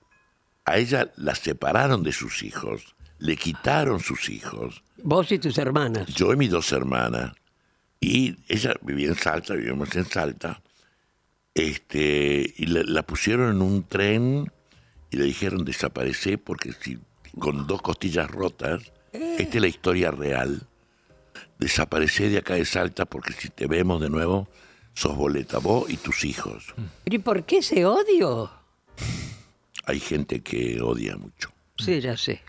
a ella la separaron de sus hijos, le quitaron sus hijos, Vos y tus hermanas. yo y mis dos hermanas, y ella vivía en Salta, vivíamos en Salta, este, y la, la pusieron en un tren y le dijeron desaparecer porque si con dos costillas rotas, esta es la historia real, desaparecer de acá de Salta porque si te vemos de nuevo, sos boleta, vos y tus hijos. ¿Pero ¿Y por qué ese odio? Hay gente que odia mucho. Sí, ya sé.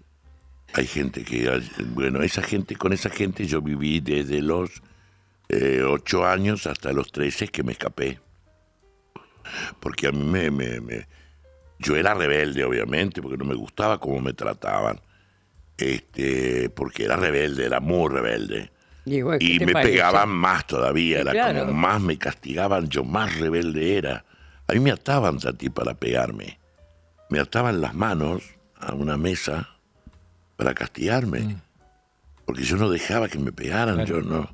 Hay gente que, bueno, esa gente, con esa gente yo viví desde los eh, ocho años hasta los 13 que me escapé. Porque a mí me, me- me- yo era rebelde, obviamente, porque no me gustaba cómo me trataban. Este, porque era rebelde, era muy rebelde. Y, bueno, ¿qué Y te me parece? pegaban más todavía, era Claro. como más me castigaban, yo más rebelde era. A mí me ataban a ti para pegarme. Me ataban las manos a una mesa para castigarme. Mm. Porque yo no dejaba que me pegaran, yo no.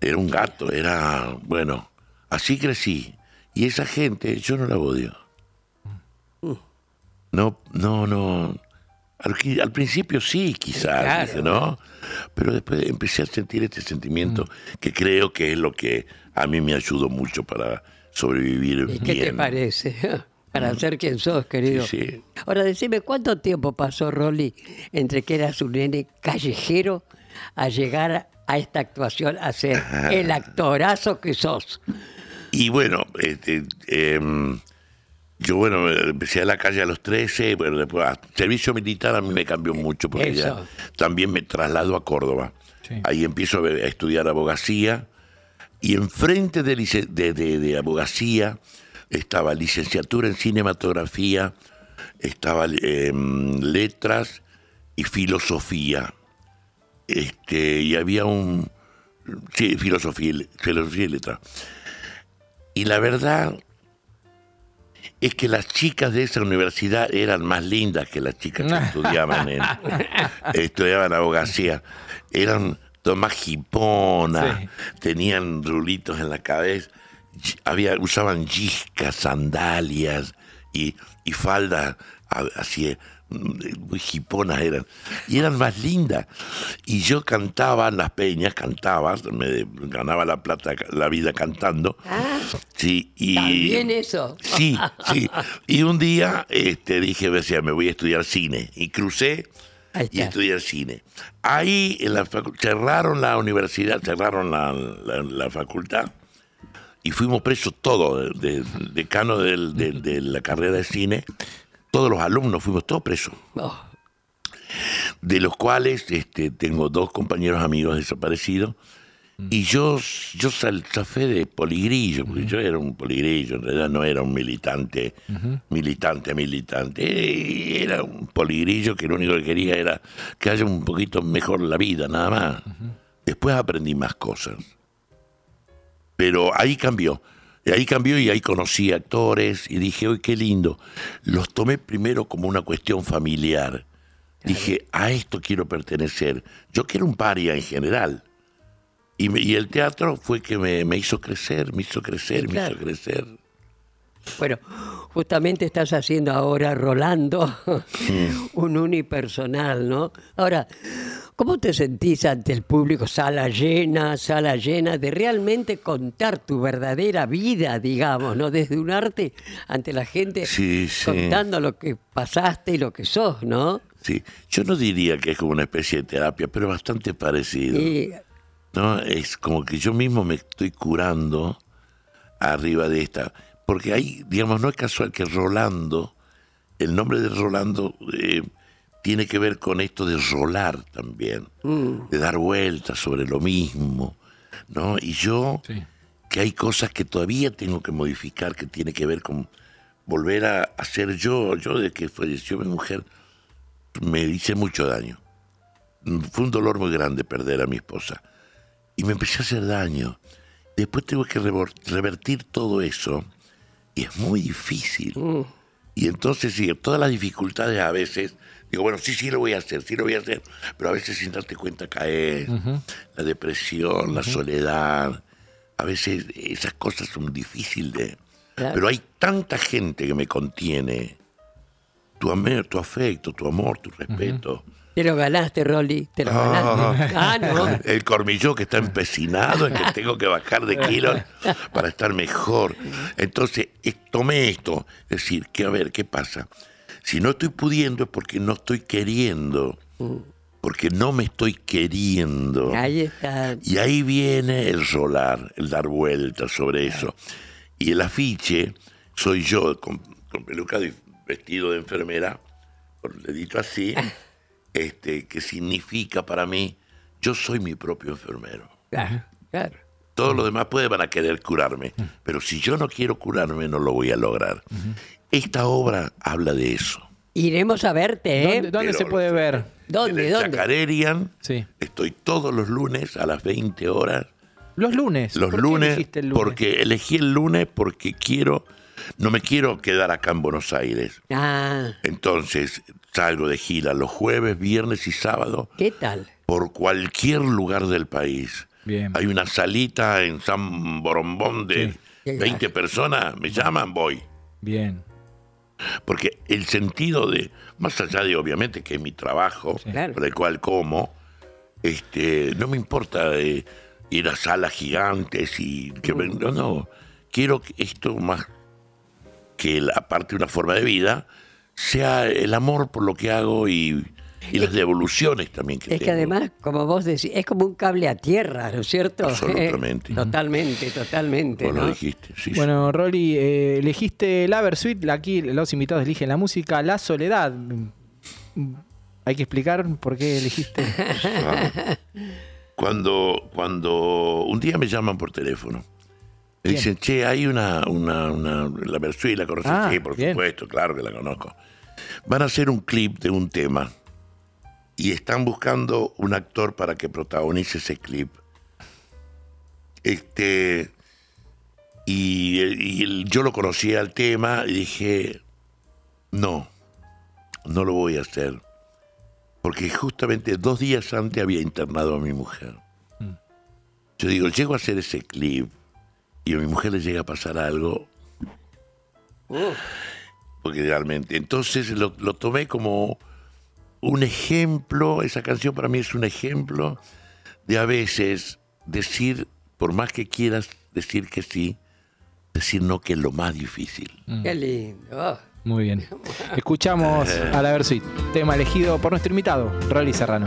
Era un gato, era, bueno, así crecí. Y esa gente, yo no la odio. Mm. No, no, no. Al, principio sí, quizás, Claro. ¿no? Pero después empecé a sentir este sentimiento que creo que es lo que a mí me ayudó mucho para sobrevivir ¿Y qué te bien. parece? Para ser quien sos, querido. Sí, sí. Ahora decime, ¿cuánto tiempo pasó, Rolly, entre que eras un nene callejero a llegar a esta actuación, a ser el actorazo que sos? Y bueno, este, em, yo bueno, empecé a la calle a los 13, bueno, después a- servicio militar a mí me cambió mucho porque Eso. ya también me traslado a Córdoba. Sí. Ahí empiezo a, estudiar abogacía y enfrente de, de, de- de abogacía estaba licenciatura en cinematografía, estaba em, letras y filosofía. Este, y había un... Sí, filosofía, filosofía y letras. Y la verdad es que las chicas de esa universidad eran más lindas que las chicas que estudiaban en estudiaban abogacía. Eran más jiponas, Sí. tenían rulitos en la cabeza, había, usaban yiscas, sandalias y, y faldas así jiponas eran y eran más lindas y yo cantaba en las peñas cantaba me ganaba la plata la vida cantando sí y ¿También eso? Sí, sí. Y un día este, dije, decía, me voy a estudiar cine. Y crucé y estudié cine. Ahí en la facu- cerraron la universidad, cerraron la, la- la facultad y fuimos presos todos, de, de- decano de la carrera de cine, todos los alumnos fuimos todos presos, Oh, de los cuales este, tengo dos compañeros amigos desaparecidos. Y yo, yo sal- zafé de poligrillo, porque yo era un poligrillo, en realidad no era un militante, militante, militante. Eh, Era un poligrillo que lo único que quería era que haya un poquito mejor la vida, nada más. Después aprendí más cosas. Pero ahí cambió. Y ahí cambió y ahí conocí actores y dije, uy, qué lindo. Los tomé primero como una cuestión familiar. Dije, a esto quiero pertenecer. Yo quiero un paria en general. Y, me- y el teatro fue que me, me hizo crecer, me hizo crecer, me hizo crecer. Bueno, justamente estás haciendo ahora, Rolando, un unipersonal, ¿no? Ahora, ¿cómo te sentís ante el público, sala llena, sala llena, de realmente contar tu verdadera vida, digamos, ¿no? Desde un arte ante la gente, Sí, sí. contando lo que pasaste y lo que sos, ¿no? Sí, yo no diría que es como una especie de terapia, pero bastante parecido. Y ¿no? Es como que yo mismo me estoy curando arriba de esta. Porque hay, digamos, no es casual que Rolando, el nombre de Rolando eh, tiene que ver con esto de rolar también, de dar vueltas sobre lo mismo, ¿no? Y yo, Sí. que hay cosas que todavía tengo que modificar, que tiene que ver con volver a, a ser yo. Yo, de que falleció mi mujer, me hice mucho daño. Fue un dolor muy grande perder a mi esposa y me empecé a hacer daño. Después tuve que revertir todo eso y es muy difícil. Y entonces, sí, todas las dificultades a veces, digo, bueno, sí, sí lo voy a hacer, sí lo voy a hacer, pero a veces sin darte cuenta caes. La depresión, la soledad, a veces esas cosas son difíciles de... Claro. Pero hay tanta gente que me contiene. Tu, amor, tu afecto, tu amor, tu respeto. te lo ganaste, Rolly, te lo ganaste. Ah, no. El cormillón que está empecinado en que tengo que bajar de kilos para estar mejor. Entonces, tomé esto. Es decir, que a ver, ¿qué pasa? Si no estoy pudiendo es porque no estoy queriendo. Porque no me estoy queriendo. Ahí está. Y ahí viene el rolar, el dar vueltas sobre eso. Y el afiche soy yo con, con peluca y vestido de enfermera, por el dedito así, este, que significa para mí, yo soy mi propio enfermero. Claro, claro. Todos los demás pueden van a querer curarme, pero si yo no quiero curarme no lo voy a lograr. Esta obra habla de eso. Iremos a verte, ¿eh? ¿Dónde, se puede ver? En ¿Dónde? el ¿Dónde? Chacarerian, Sí. estoy todos los lunes a las 20 horas Los lunes. Los ¿Por qué lunes, elegiste el lunes? porque elegí el lunes porque quiero, no me quiero quedar acá en Buenos Aires. Ah, Entonces salgo de gira los jueves, viernes y sábado ¿qué tal? por cualquier lugar del país. Bien. Hay una salita en San Borombón de Sí. 20 personas, me llaman, voy. Bien. Porque el sentido de, más allá de obviamente que es mi trabajo, Claro. por el cual como, este, no me importa eh, ir a salas gigantes y que me- no, no, quiero que esto más que la- aparte una forma de vida sea el amor por lo que hago y, y las devoluciones también que Es que además, como vos decís, es como un cable a tierra, ¿no es cierto? Absolutamente. Eh, totalmente, totalmente. Vos lo ¿no? dijiste, sí, sí. Bueno, Rolly, eh, elegiste la Versuit, aquí los invitados eligen la música, La Soledad. Hay que explicar por qué elegiste. Ah. Cuando, cuando un día me llaman por teléfono, me dicen, che, hay una, una, una la Versuit, ¿la conoces? Ah, sí, por bien. supuesto, claro que la conozco. Van a hacer un clip de un tema y están buscando un actor para que protagonice ese clip. Este, y, y el- yo lo conocía el tema y dije, no, no lo voy a hacer. Porque justamente dos días antes había internado a mi mujer. Yo digo, llego a hacer ese clip y a mi mujer le llega a pasar algo. Porque realmente, entonces lo, lo tomé como un ejemplo, esa canción para mí es un ejemplo de a veces decir, por más que quieras decir que sí, decir no, que es lo más difícil. Qué lindo. Oh. Muy bien. Escuchamos a la Versuit, tema elegido por nuestro invitado, Rolly Serrano.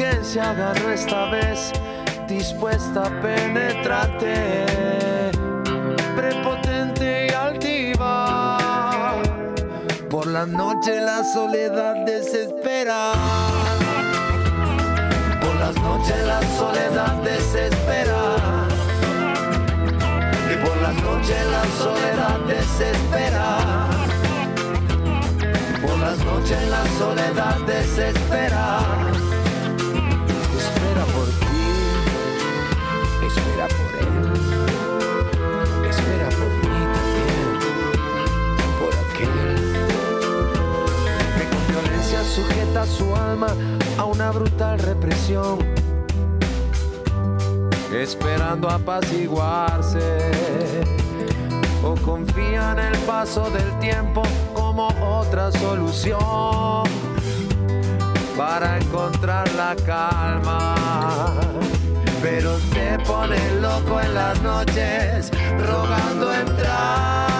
La urgencia agarró esta vez, dispuesta a penetrarte, prepotente y altiva. Por la noche la soledad desespera. Por las noches la soledad desespera. Y por las noches la soledad desespera. Por las noches la soledad desespera. Sujeta su alma a una brutal represión esperando apaciguarse o confía en el paso del tiempo como otra solución para encontrar la calma. Pero te pone loco en las noches, rogando entrar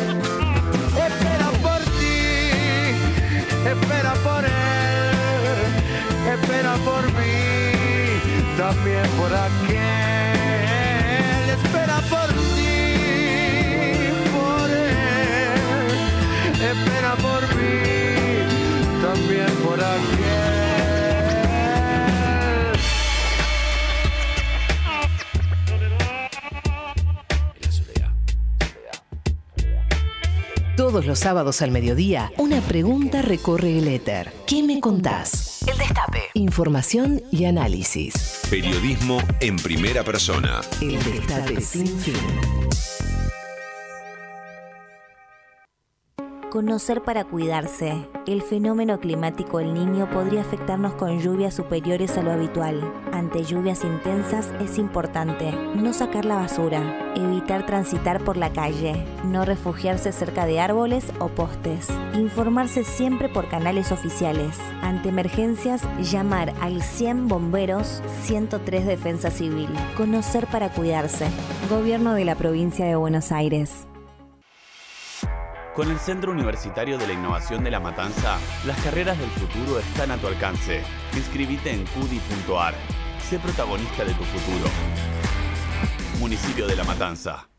Espera por él, espera por mí, también por aquel. Espera por ti, por él, espera por mí, también por aquel. Todos los sábados al mediodía, una pregunta recorre el éter. ¿Qué me contás? El Destape. Información y análisis. Periodismo en primera persona. El Destape sin fin. Conocer para cuidarse. El fenómeno climático El Niño podría afectarnos con lluvias superiores a lo habitual. Ante lluvias intensas es importante no sacar la basura, transitar por la calle, no refugiarse cerca de árboles o postes, informarse siempre por canales oficiales. Ante emergencias, llamar al 100 bomberos, 103 Defensa Civil. Conocer para cuidarse. Gobierno de la provincia de Buenos Aires. Con el Centro Universitario de la Innovación de La Matanza, las carreras del futuro están a tu alcance. Inscribite en cudi.ar. Sé protagonista de tu futuro. Municipio de La Matanza.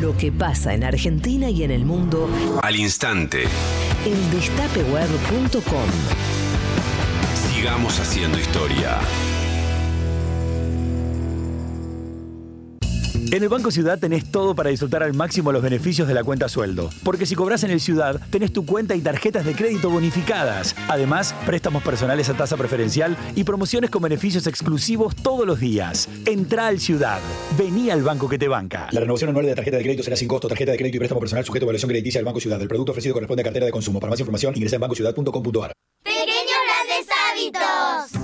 Lo que pasa en Argentina y en el mundo, Al instante. eldestapeweb.com. Sigamos haciendo historia. En el Banco Ciudad tenés todo para disfrutar al máximo los beneficios de la cuenta sueldo. Porque si cobras en el Ciudad, tenés tu cuenta y tarjetas de crédito bonificadas. Además, préstamos personales a tasa preferencial y promociones con beneficios exclusivos todos los días. Entra al Ciudad. Vení al banco que te banca. La renovación anual de la tarjeta de crédito será sin costo. Tarjeta de crédito y préstamo personal sujeto a evaluación crediticia del Banco Ciudad. El producto ofrecido corresponde a cartera de consumo. Para más información, ingresa en bancociudad.com.ar. Pequeños grandes hábitos.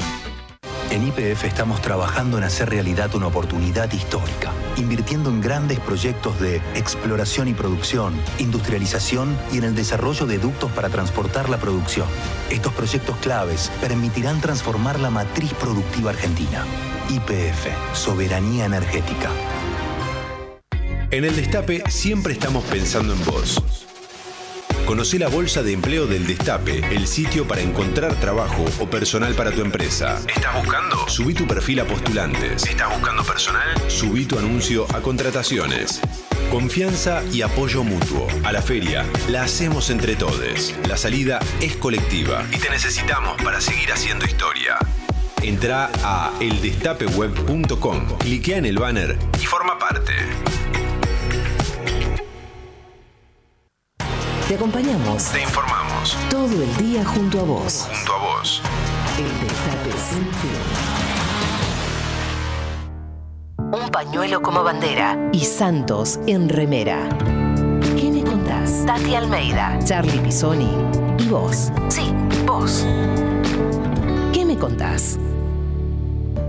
En IPF estamos trabajando en hacer realidad una oportunidad histórica, invirtiendo en grandes proyectos de exploración y producción, industrialización y en el desarrollo de ductos para transportar la producción. Estos proyectos claves permitirán transformar la matriz productiva argentina. IPF, soberanía energética. En el Destape siempre estamos pensando en vos. Conoce la Bolsa de Empleo del Destape, el sitio para encontrar trabajo o personal para tu empresa. ¿Estás buscando? Subí tu perfil a postulantes. ¿Estás buscando personal? Subí tu anuncio a contrataciones. Confianza y apoyo mutuo. A la feria la hacemos entre todos. La salida es colectiva y te necesitamos para seguir haciendo historia. Entra a eldestapeweb.com, cliquea en el banner y forma parte. Te acompañamos Te informamos. todo el día junto a vos. Junto a vos. El Destape sin fin. Un pañuelo como bandera y Santos en remera. ¿Qué me contás? Tati Almeida, Charlie Pisoni y vos. Sí, vos. ¿Qué me contás?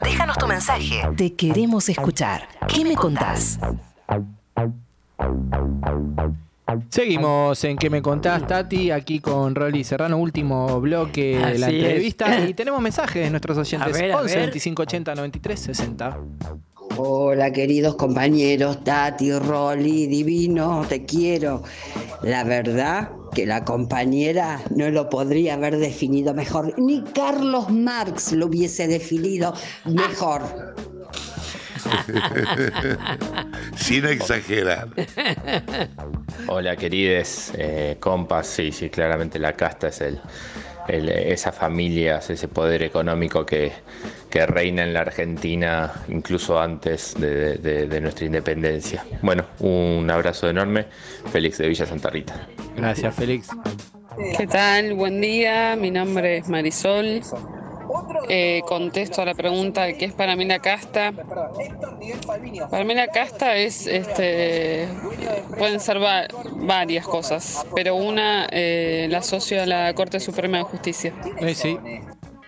Déjanos tu mensaje. Te queremos escuchar. ¿Qué me contás? Seguimos en que me contás, Tati, aquí con Rolly Serrano, último bloque de la Así es. entrevista. Y tenemos mensajes de nuestros oyentes: A ver, a 11 ver. 25 80 93 60. Hola queridos compañeros, Tati, Rolly, divino, te quiero. La verdad que la compañera no lo podría haber definido mejor, ni Carlos Marx lo hubiese definido mejor. Sin exagerar. Hola querides, eh, compas, sí, sí, claramente la casta es el, el- esa familias, ese poder económico que, que reina en la Argentina incluso antes de, de- de nuestra independencia. Bueno, un abrazo enorme, Félix de Villa Santa Rita. Gracias, Félix. ¿Qué tal? Buen día, mi nombre es Marisol. Eh, contesto a la pregunta de qué es para mí la casta. Para mí la casta es, este, pueden ser va- varias cosas, pero una eh, la asocio a la Corte Suprema de Justicia. Eh, sí.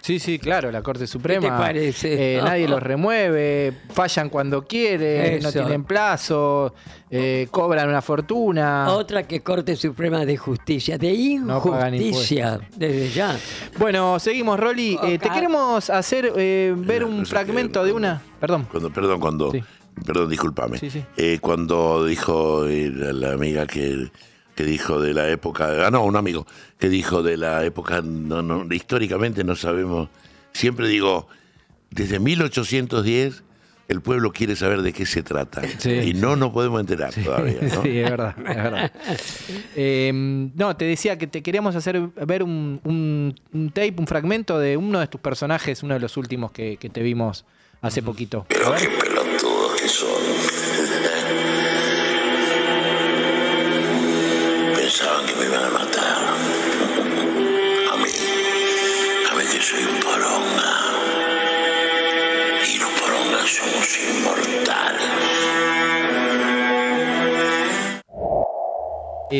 Sí, sí, claro, la Corte Suprema. te parece? eh, nadie los remueve, fallan cuando quieren, no tienen plazo, eh, cobran una fortuna. Otra que Corte Suprema de Justicia, de No injusticia, desde ya. Bueno, seguimos, Rolly. Eh, te queremos hacer eh, ver un fragmento de una. Perdón. Cuando, perdón, cuando. Perdón, discúlpame. Eh, cuando dijo la, la amiga que, que dijo de la época. Ah, no, un amigo que dijo de la época. No, no, históricamente no sabemos. Siempre digo, desde 1810 el pueblo quiere saber de qué se trata. Y no nos podemos enterar todavía. ¿no? Sí, es verdad, es verdad. Eh, no, te decía que te queríamos hacer ver un, un- un tape, un fragmento de uno de tus personajes, uno de los últimos que, que te vimos hace poquito. A ver. pelotudos que son.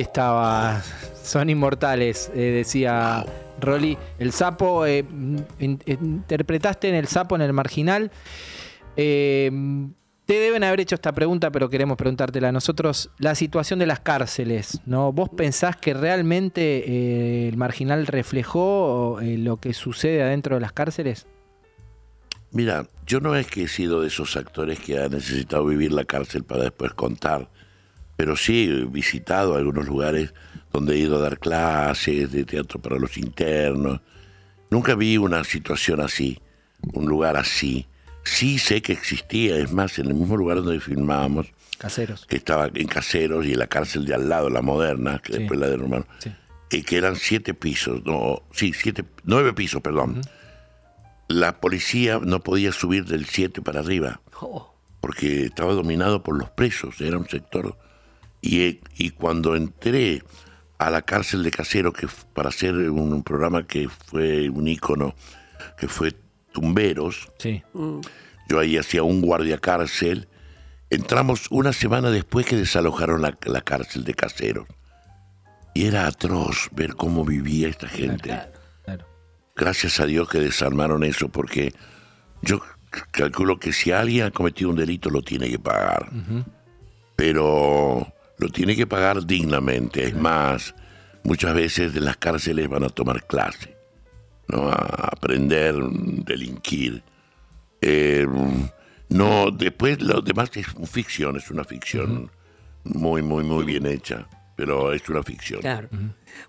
Estaba. Son inmortales, eh, decía Rolly. El sapo, eh, in- interpretaste en el sapo, en el marginal. Eh, te deben haber hecho esta pregunta, pero queremos preguntártela a nosotros. La situación de las cárceles, ¿no? ¿Vos pensás que realmente eh, el marginal reflejó lo que sucede adentro de las cárceles? Mira, yo no es que he sido de esos actores que ha necesitado vivir la cárcel para después contar, pero sí he visitado algunos lugares donde he ido a dar clases de teatro para los internos. Nunca vi una situación así, un lugar así. Sí sé que existía, es más, en el mismo lugar donde filmábamos, Caseros. que estaba en Caseros y en la cárcel de al lado, la moderna, que Sí. después la de Romano, eh, que eran siete pisos, no, sí, siete, nueve pisos, perdón. La policía no podía subir del siete para arriba, porque estaba dominado por los presos, era un sector. Y, y cuando entré a la cárcel de Caseros, que para hacer un, programa que fue un ícono, que fue Tumberos, Sí. yo ahí hacía un guardia cárcel. Entramos una semana después que desalojaron la, la cárcel de caseros. Y era atroz ver cómo vivía esta gente. Gracias a Dios que desarmaron eso, porque yo calculo que si alguien ha cometido un delito lo tiene que pagar. Pero lo tiene que pagar dignamente. Es más, muchas veces en las cárceles van a tomar clase, ¿no? a aprender, mm, delinquir. Eh, no, después lo demás es ficción, es una ficción muy, muy, muy bien hecha, pero es una ficción. Claro.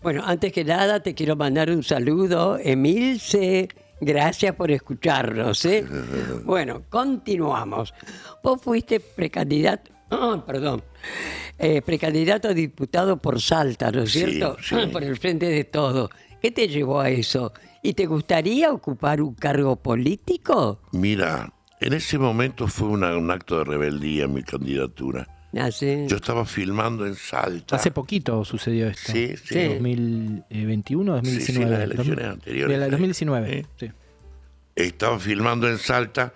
Bueno, antes que nada te quiero mandar un saludo, Emilce. Gracias por escucharnos. ¿eh? Bueno, continuamos. Vos fuiste precandidato, ah, perdón, eh, precandidato a diputado por Salta, ¿no es Sí, cierto? sí. Por el frente de todo. ¿Qué te llevó a eso? ¿Y te gustaría ocupar un cargo político? Mira, en ese momento fue una- un acto de rebeldía mi candidatura. Ah, sí. Yo estaba filmando en Salta. Hace poquito sucedió esto. Sí, sí. 2021, 2019. Sí, sí, las elecciones anteriores. De la 2019. sí. Estaba filmando en Salta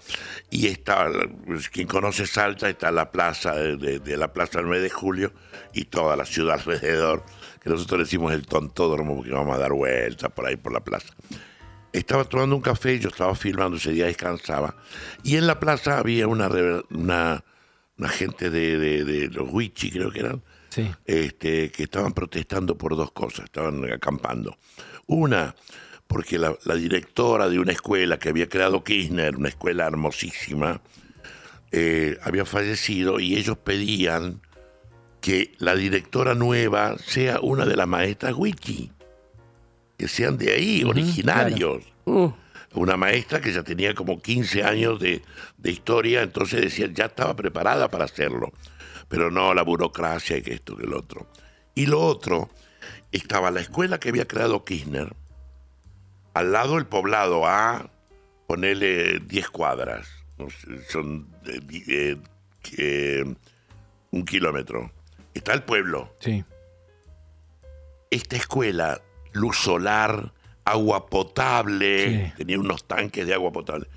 y estaba, pues, quien conoce Salta, está la plaza de, de- de la plaza del 9 de julio y toda la ciudad alrededor, que nosotros decimos el tontódromo porque vamos a dar vueltas por ahí por la plaza. Estaba tomando un café, yo estaba filmando, ese día descansaba, y en la plaza había una, una, una gente de los Huichi, creo que eran, Sí. este, que estaban protestando por dos cosas, estaban acampando. Una, porque la, la directora de una escuela que había creado Kirchner, una escuela hermosísima, eh, había fallecido y ellos pedían que la directora nueva sea una de las maestras Wiki, que sean de ahí, originarios. Una maestra que ya tenía como 15 años de, de historia, entonces decían, ya estaba preparada para hacerlo. Pero no, la burocracia y que esto, que el otro. Y lo otro, estaba la escuela que había creado Kirchner, al lado el poblado a ponerle 10 cuadras, son eh, eh, un kilómetro. Está el pueblo. Sí. Esta escuela, luz solar, agua potable, tenía unos tanques de agua potable.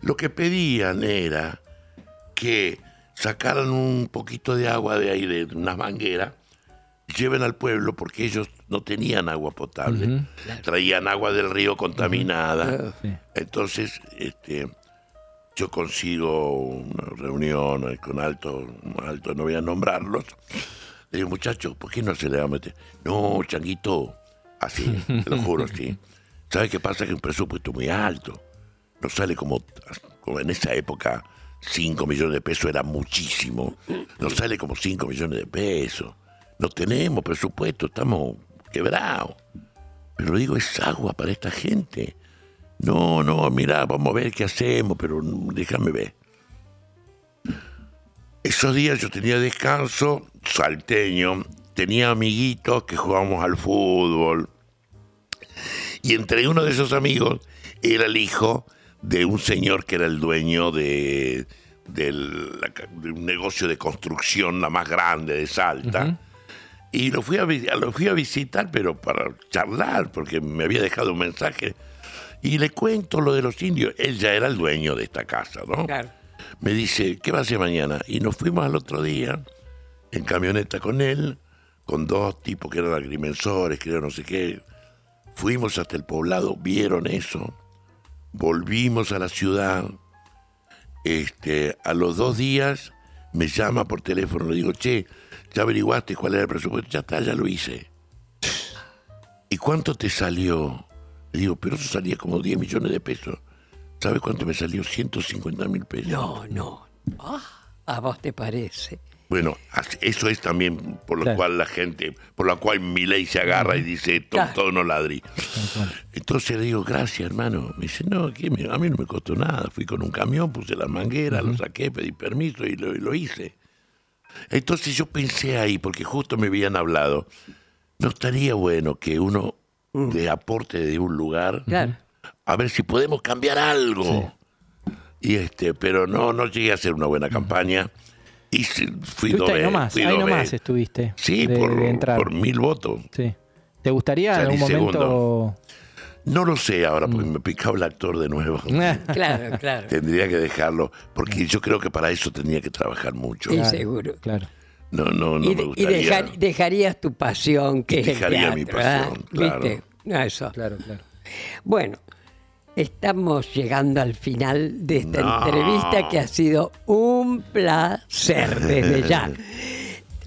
Lo que pedían era que sacaran un poquito de agua de ahí, de unas mangueras, lleven al pueblo porque ellos no tenían agua potable. Traían agua del río contaminada. Entonces, este, yo consigo una reunión con alto, alto, no voy a nombrarlos. Le digo, muchachos, ¿por qué no se le va a meter? No, changuito, así, te lo juro, sí. ¿Sabe qué pasa? Que es un presupuesto muy alto. No sale como, como en esa época, 5 millones de pesos era muchísimo. No sale como 5 millones de pesos. No tenemos presupuesto, estamos quebrados. Pero digo, es agua para esta gente. No, no, mira, vamos a ver qué hacemos, pero déjame ver. Esos días yo tenía descanso, salteño, tenía amiguitos que jugábamos al fútbol. Y entre uno de esos amigos era el hijo de un señor que era el dueño de, un negocio de construcción, la más grande de Salta. Y lo fui, a, lo fui a visitar, pero para charlar, porque me había dejado un mensaje. Y le cuento lo de los indios. Él ya era el dueño de esta casa, ¿no? Me dice, ¿qué va a hacer mañana? Y nos fuimos al otro día en camioneta con él, con dos tipos que eran agrimensores, que eran no sé qué. Fuimos hasta el poblado, vieron eso, volvimos a la ciudad. Este, a los dos días me llama por teléfono, le digo, che, ¿ya averiguaste cuál era el presupuesto? Ya está, ya lo hice. ¿Y cuánto te salió? Le digo, pero eso salía como 10 millones de pesos. ¿Sabes cuánto me salió? 150 mil pesos. No, no. Ah, ¿A vos te parece? Bueno, eso es también por lo Claro. cual la gente, por la cual mi ley se agarra y dice, "To- Claro. todo no ladri. Entonces le digo, gracias hermano. Me dice, no, ¿qué? A mí no me costó nada. Fui con un camión, puse las mangueras, lo saqué, pedí permiso y lo, y lo hice. Entonces yo pensé ahí, porque justo me habían hablado, no estaría bueno que uno le aporte de un lugar Claro. a ver si podemos cambiar algo. Y este, pero no, no llegué a hacer una buena campaña. Y sí, fui dos veces, nomás, fui ahí nomás estuviste. Sí, de- por, de por mil votos. Sí. ¿Te gustaría en algún momento...? No lo sé ahora, porque me picaba el actor de nuevo. Claro, claro. Tendría que dejarlo, porque yo creo que para eso tenía que trabajar mucho. Sí, seguro. Claro. No, no, no y, me y gustaría. dejar- dejarías tu pasión, que es el Dejaría mi teatro, ¿ah? pasión, claro. ¿Viste? No, eso. Claro, claro. Bueno, estamos llegando al final de esta No. entrevista que ha sido un placer desde ya.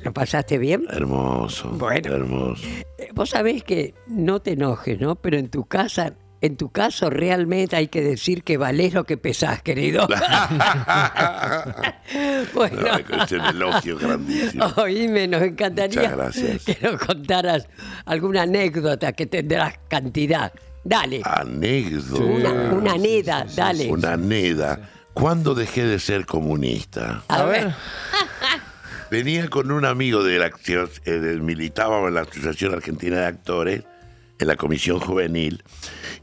¿Lo pasaste bien? Hermoso. Bueno. Hermoso. Eh, Vos sabés que no te enojes, ¿no? Pero en tu casa, en tu caso realmente hay que decir que valés lo que pesás, querido. bueno, No, es un elogio grandísimo. oíme, nos encantaría Muchas gracias. que nos contaras alguna anécdota que tendrás cantidad. Dale. Anécdota. Una, una neda, dale. Una neda. ¿Cuándo dejé de ser comunista? A ver. Venía con un amigo de la acción, eh, militábamos en la Asociación Argentina de Actores, en la Comisión Juvenil,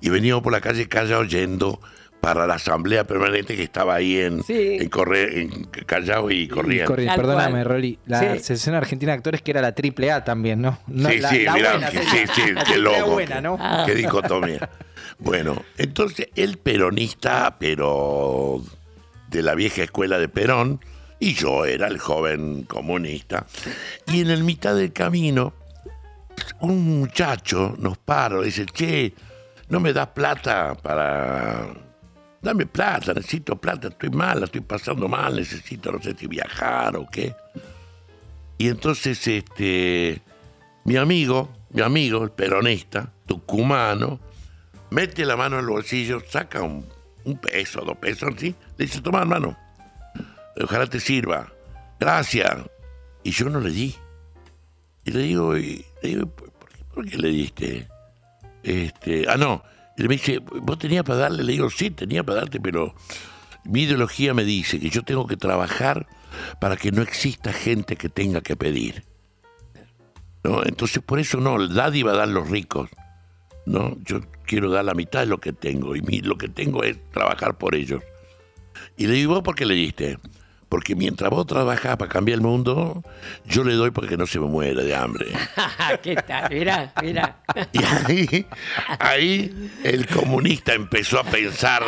y veníamos por la calle Callao yendo para la Asamblea Permanente que estaba ahí en, en, Corre- en Callao y Corrientes. Corri- perdóname, Rolly. La Sí. Asociación Argentina de Actores que era la triple A también, ¿no? No, sí, la- sí, la mirá, buena que- sí, sí, La qué loco. buena. Qué dicotomía. Bueno, entonces el peronista, pero de la vieja escuela de Perón, y yo era el joven comunista. Y en el mitad del camino, un muchacho nos para, dice, che, ¿no me das plata para... Dame plata, necesito plata, estoy mal, estoy pasando mal, necesito, no sé si viajar o qué. Y entonces, este, mi amigo, mi amigo, el peronista, tucumano, mete la mano en el bolsillo, saca un, un peso, dos pesos, ¿sí? Le dice, toma, hermano, ojalá te sirva. Gracias. Y yo no le di. Y le digo, ¿por, qué, por le diste? Este, ah, no. Y me dice, ¿vos tenías para darle? Le digo, sí, tenía para darte, pero mi ideología me dice que yo tengo que trabajar para que no exista gente que tenga que pedir. ¿No? Entonces, por eso no, el dádiva dan los ricos. ¿no? Yo quiero dar la mitad de lo que tengo y mi- lo que tengo es trabajar por ellos. Y le digo, ¿vos por qué le diste? Porque mientras vos trabajás para cambiar el mundo, yo le doy porque no se me muera de hambre. ¿Qué tal? Mira, mira. Y ahí, ahí el comunista empezó a pensar,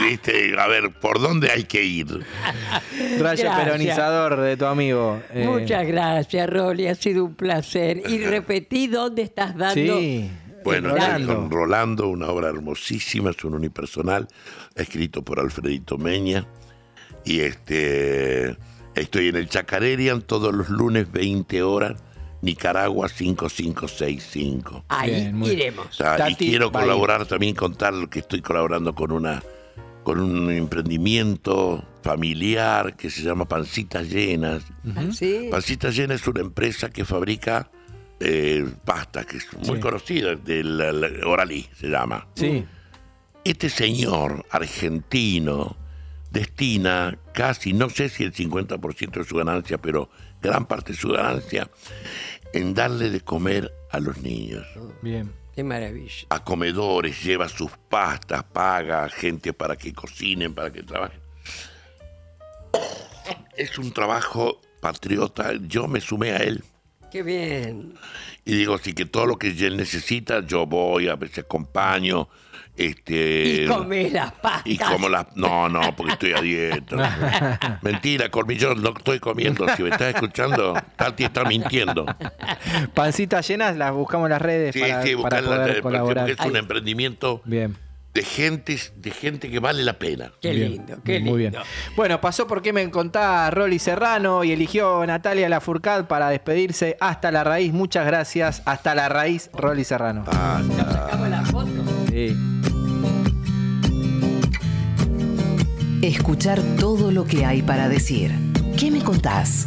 viste, a ver, ¿por dónde hay que ir? Rayo Gracias. peronizador de tu amigo. eh, Muchas gracias, Rolly. Ha sido un placer. Y repetí dónde estás dando. Sí. Bueno, Rolando. con Rolando, una obra hermosísima, es un unipersonal, escrito por Alfredito Meña. Y este estoy en el Chacarerian todos los lunes, 20 horas, Nicaragua 5565. Ahí Bien, iremos. O sea, y quiero bye. colaborar también, contar que estoy colaborando con una con un emprendimiento familiar que se llama Pancitas Llenas. Sí. Pancitas Llenas es una empresa que fabrica eh, pasta, que es muy Sí. conocida, del la- Oralí se llama. Sí. Este señor argentino destina casi, no sé si el 50% de su ganancia, pero gran parte de su ganancia en darle de comer a los niños. Bien. Qué maravilla. A comedores, lleva sus pastas, paga gente para que cocinen, para que trabajen. Es un trabajo patriota, yo me sumé a él. Qué bien. Y digo, así que todo lo que él necesita, yo voy, a veces acompaño. Este, Y comé las pastas. y como las... No, no, porque estoy a dieta. Mentira, Cormillón, no estoy comiendo. Si me estás escuchando, Tati está mintiendo. Pancitas llenas, las buscamos en las redes Sí, para, sí, para poder eh, colaborar. porque es un emprendimiento Bien. de gente, de gente que vale la pena. Qué Bien, lindo, qué lindo. Muy bien. Bueno, pasó porque me contaba Rolly Serrano y eligió Natalia Lafourcade para despedirse. Hasta la raíz, muchas gracias. Hasta la raíz, Rolly Serrano. Ah, la foto. Escuchar todo lo que hay para decir. ¿Qué me contás?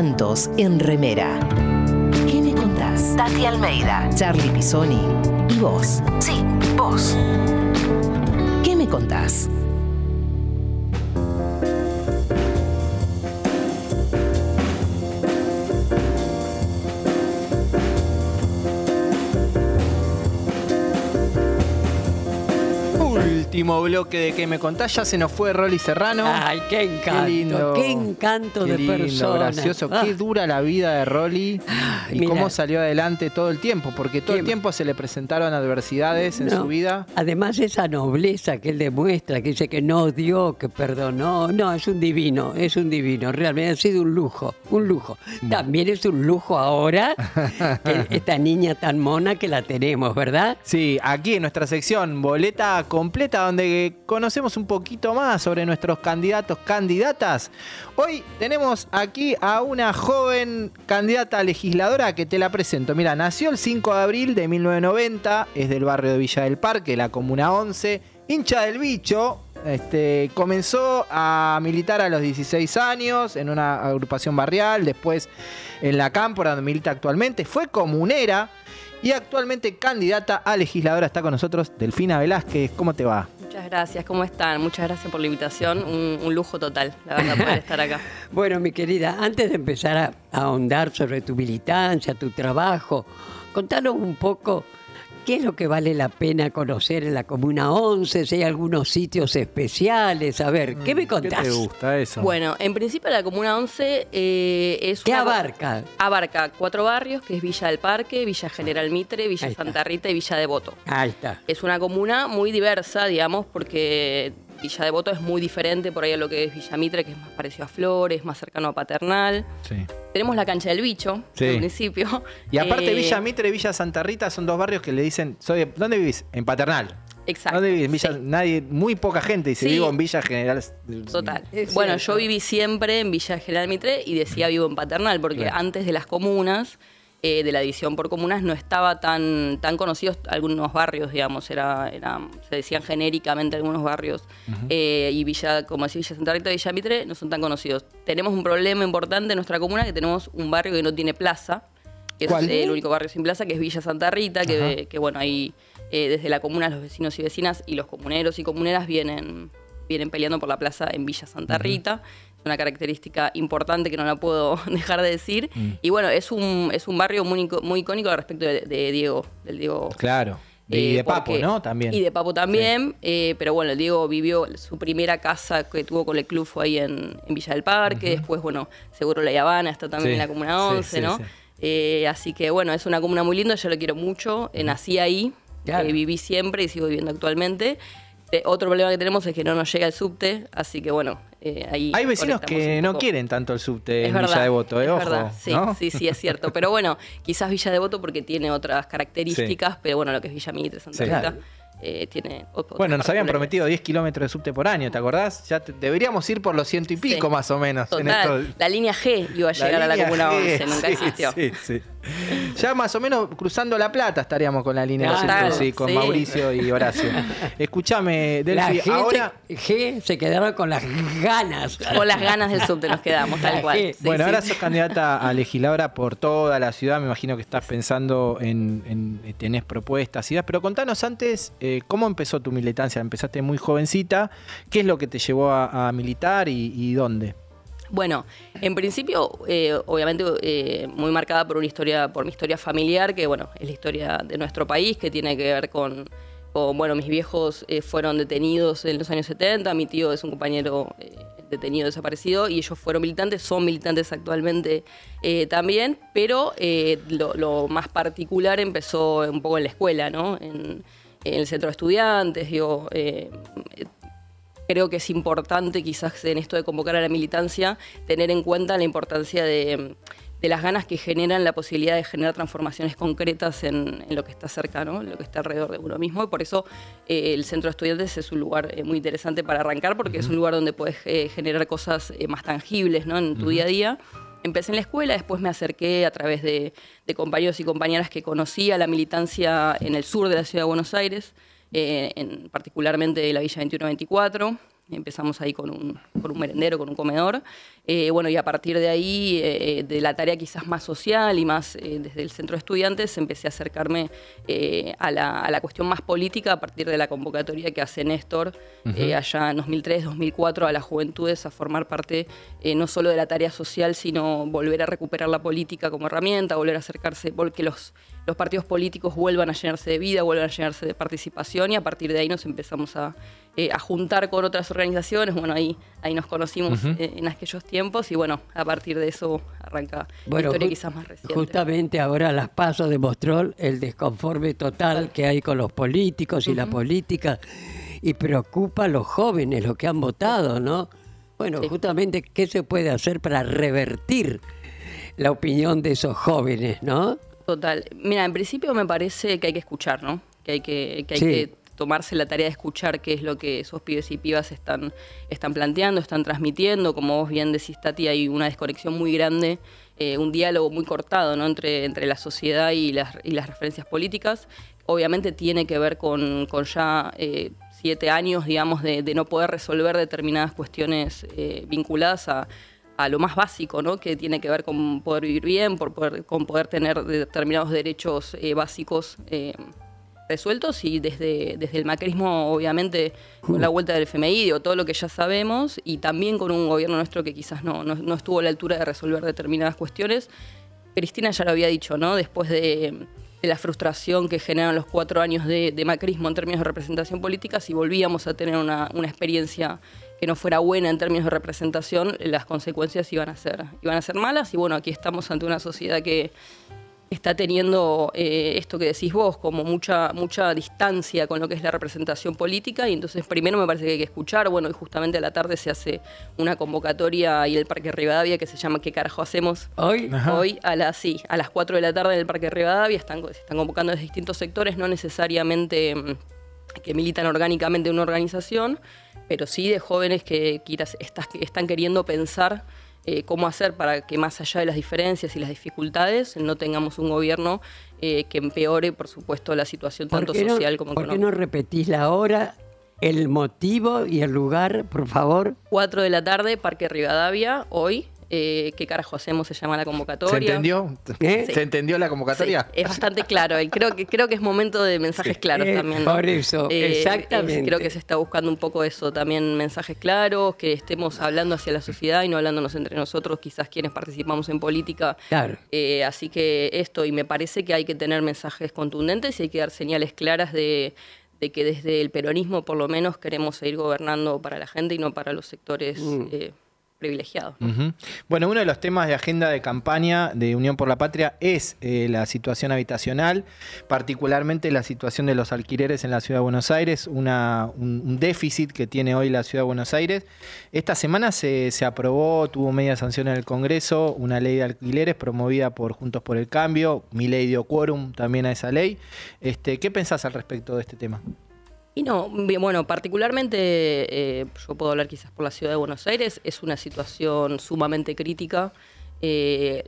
En remera. ¿Qué me contás? Tati Almeida, Charlie Pisoni y vos. Sí, vos. ¿Qué me contás? Último bloque de que me contás, ya se nos fue Rolly Serrano. Ay, qué encanto, Qué lindo. qué encanto Qué de lindo, persona. gracioso. Ah. Qué dura la vida de Rolly y mira. cómo salió adelante todo el tiempo, porque todo el tiempo se le presentaron adversidades en su vida. Además, esa nobleza que él demuestra, que dice que no odió, que perdonó. No, es un divino, es un divino. Realmente ha sido un lujo, un lujo. También es un lujo ahora que esta niña tan mona que la tenemos, ¿verdad? Sí, aquí en nuestra sección Boleta Completa, donde conocemos un poquito más sobre nuestros candidatos, candidatas. Hoy tenemos aquí a una joven candidata legisladora que te la presento. Mira, nació el 5 de abril de 1990, es del barrio de Villa del Parque, la Comuna 11, hincha del bicho. Este, comenzó a militar a los 16 años en una agrupación barrial, después en la Cámpora, donde milita actualmente. Fue comunera y actualmente candidata a legisladora. Está con nosotros Delfina Velázquez. ¿Cómo te va? Muchas gracias, ¿cómo están? Muchas gracias por la invitación, un, un lujo total, la verdad, poder estar acá. Bueno, mi querida, antes de empezar a, a ahondar sobre tu militancia, tu trabajo, contanos un poco qué es lo que vale la pena conocer en la Comuna 11, si hay algunos sitios especiales. A ver, ¿qué me contás? ¿Qué te gusta eso? Bueno, en principio la Comuna 11 eh, es ¿Qué una- abarca? Abarca cuatro barrios, que es Villa del Parque, Villa General Mitre, Villa. Santa Rita y Villa Devoto. Ahí está. Es una comuna muy diversa, digamos, porque Villa Devoto es muy diferente por ahí a lo que es Villa Mitre, que es más parecido a Flores, más cercano a Paternal. Sí. Tenemos la cancha del bicho, Sí. en principio. Y aparte Eh, Villa Mitre y Villa Santa Rita son dos barrios que le dicen, soy ¿dónde vivís? En Paternal. Exacto. ¿Dónde vivís? En Villa, nadie, muy poca gente dice, vivo en Villa General. Total. Bueno, yo viví siempre en Villa General Mitre y decía vivo en Paternal, porque Claro. antes de las comunas, eh, de la división por comunas, no estaba tan, tan conocidos algunos barrios, digamos, era, era, se decían genéricamente algunos barrios. Eh, y Villa, como decía Villa Santa Rita y Villa Mitre, no son tan conocidos. Tenemos un problema importante en nuestra comuna, que tenemos un barrio que no tiene plaza, que ¿Cuál? es el único barrio sin plaza, que es Villa Santa Rita, que, Ajá. que bueno, ahí eh, desde la comuna los vecinos y vecinas y los comuneros y comuneras vienen, vienen peleando por la plaza en Villa Santa Rita. Es una característica importante que no la puedo dejar de decir. Mm. Y bueno, es un, es un barrio muy, muy icónico respecto de, de Diego, del Diego Claro. Y eh, de Papo, porque- ¿no? También. Y de Papo también, eh, pero bueno, Diego vivió su primera casa que tuvo con el club fue ahí en, en Villa del Parque, después, bueno, seguro La Habana está también Sí, en la Comuna sí, 11, sí, ¿no? Eh, así que bueno, es una comuna muy linda, yo la quiero mucho, nací ahí, Claro. viví siempre y sigo viviendo actualmente. Otro problema que tenemos es que no nos llega el subte, así que bueno, eh, ahí... Hay vecinos que no quieren tanto el subte Es en verdad, Villa Devoto, ¿eh? es Ojo, verdad, sí, ¿no? sí, sí, es cierto. Pero bueno, quizás Villa Devoto porque tiene otras características, pero bueno, lo que es Villa Mitre, Santa Sí. Rita, eh, tiene Bueno, nos habían prometido 10 kilómetros de subte por año, ¿te acordás? Ya te- deberíamos ir por los ciento y pico Sí. más o menos. en la línea G iba a La llegar a la Comuna G, 11, nunca existió. Sí, sí. Ya más o menos cruzando la plata estaríamos con la línea 100, sí, con sí. Mauricio y Horacio. Escúchame, La Delphi, ahora... G se quedaron con las ganas. Con las ganas del subte nos quedamos, tal cual. Sí, bueno, sí. ahora sos candidata a legisladora por toda la ciudad. Me imagino que estás pensando en, en- eh, tenés propuestas, ideas. Pero contanos antes eh, cómo empezó tu militancia. Empezaste muy jovencita. ¿Qué es lo que te llevó a, a militar y, y dónde? Bueno, en principio, eh, obviamente, eh, muy marcada por una historia, por mi historia familiar, que bueno, es la historia de nuestro país, que tiene que ver con, bueno, mis viejos eh, fueron detenidos en los años 70, mi tío es un compañero detenido desaparecido y ellos fueron militantes, son militantes actualmente también, pero lo, más particular empezó un poco en la escuela, ¿no? En, en el centro de estudiantes, digo, creo que es importante quizás en esto de convocar a la militancia tener en cuenta la importancia de, de las ganas que generan la posibilidad de generar transformaciones concretas en, en lo que está cerca, ¿no? en lo que está alrededor de uno mismo. Y por eso eh, el Centro de Estudiantes es un lugar eh, muy interesante para arrancar, porque es un lugar donde puedes eh, generar cosas eh, más tangibles ¿no? en tu Ujú. día a día. Empecé en la escuela, después me acerqué a través de, de compañeros y compañeras que conocía la militancia en el sur de la ciudad de Buenos Aires, eh, en, particularmente de la Villa 2124. Empezamos ahí con un, con un merendero, con un comedor. Eh, bueno, y a partir de ahí, eh, de la tarea quizás más social y más eh, desde el centro de estudiantes, empecé a acercarme a, la, a la cuestión más política a partir de la convocatoria que hace Néstor allá en 2003-2004 a las juventudes a formar parte no solo de la tarea social, sino volver a recuperar la política como herramienta, volver a acercarse, vol- que los, los partidos políticos vuelvan a llenarse de vida, vuelvan a llenarse de participación y a partir de ahí nos empezamos a, eh, a juntar con otras organizaciones. Bueno, ahí, ahí nos conocimos eh, en aquellos tiempos y bueno, a partir de eso arranca la historia quizás más reciente. Justamente ahora las pasos demostró el desconforme total que hay con los políticos y la política y preocupa a los jóvenes, los que han votado, ¿no? Bueno, justamente, ¿qué se puede hacer para revertir la opinión de esos jóvenes, no? Total. Mira, en principio me parece que hay que escuchar, ¿no? Que hay que, que, hay Sí. que tomarse la tarea de escuchar qué es lo que esos pibes y pibas están, están planteando, están transmitiendo. Como vos bien decís, Tati, hay una desconexión muy grande, eh, un diálogo muy cortado ¿no? entre, entre la sociedad y las, y las referencias políticas. Obviamente tiene que ver con, con ya eh, siete años, digamos, de, de no poder resolver determinadas cuestiones eh, vinculadas a, a lo más básico, ¿no? que tiene que ver con poder vivir bien, por poder, con poder tener determinados derechos eh, básicos eh, resueltos y desde, desde el macrismo, obviamente, con la vuelta del FMI, todo lo que ya sabemos, y también con un gobierno nuestro que quizás no, no, estuvo a la altura de resolver determinadas cuestiones. Cristina ya lo había dicho, ¿no? Después de, de la frustración que generan los cuatro años de, de macrismo en términos de representación política, si volvíamos a tener una, una experiencia que no fuera buena en términos de representación, las consecuencias iban a ser, iban a ser malas. Y bueno, aquí estamos ante una sociedad que está teniendo eh, esto que decís vos, como mucha, mucha distancia con lo que es la representación política. Y entonces primero me parece que hay que escuchar. Bueno, y justamente a la tarde se hace una convocatoria en el Parque Rivadavia que se llama ¿Qué carajo hacemos? Hoy. Hoy a las, sí, a las 4 de la tarde en el Parque Rivadavia. Están, se están convocando desde distintos sectores, no necesariamente mm, que militan orgánicamente en una organización, pero sí de jóvenes que, que están queriendo pensar eh, cómo hacer para que más allá de las diferencias y las dificultades no tengamos un gobierno eh, que empeore, por supuesto, la situación ¿Por tanto no- social como ¿Por qué económica. no repetís la hora, el motivo y el lugar, por favor? 4 de la tarde, Parque Rivadavia, hoy. Eh, ¿Qué carajo hacemos? Se llama la convocatoria. ¿Se entendió? ¿Eh? ¿Se entendió la convocatoria? Es bastante claro. y Creo que, creo que es momento de mensajes claros Eh, también. ¿no? por eso, exactamente. es- creo que se está buscando un poco eso también, mensajes claros, que estemos hablando hacia la sociedad y no hablándonos entre nosotros, quizás quienes participamos en política. Claro. Eh, así que esto, y me parece que hay que tener mensajes contundentes y hay que dar señales claras de, de que desde el peronismo por lo menos queremos seguir gobernando para la gente y no para los sectores Mm. eh, privilegiados. Bueno, uno de los temas de agenda de campaña de Unión por la Patria es eh, la situación habitacional, particularmente la situación de los alquileres en la Ciudad de Buenos Aires, un déficit que tiene hoy la Ciudad de Buenos Aires. Esta semana se, se aprobó, tuvo media sanción en el Congreso, una ley de alquileres promovida por Juntos por el Cambio, mi ley dio quórum también a esa ley. Este, ¿Qué pensás al respecto de este tema? Y no, bueno, particularmente eh, yo puedo hablar quizás por la ciudad de Buenos Aires, es una situación sumamente crítica. Eh,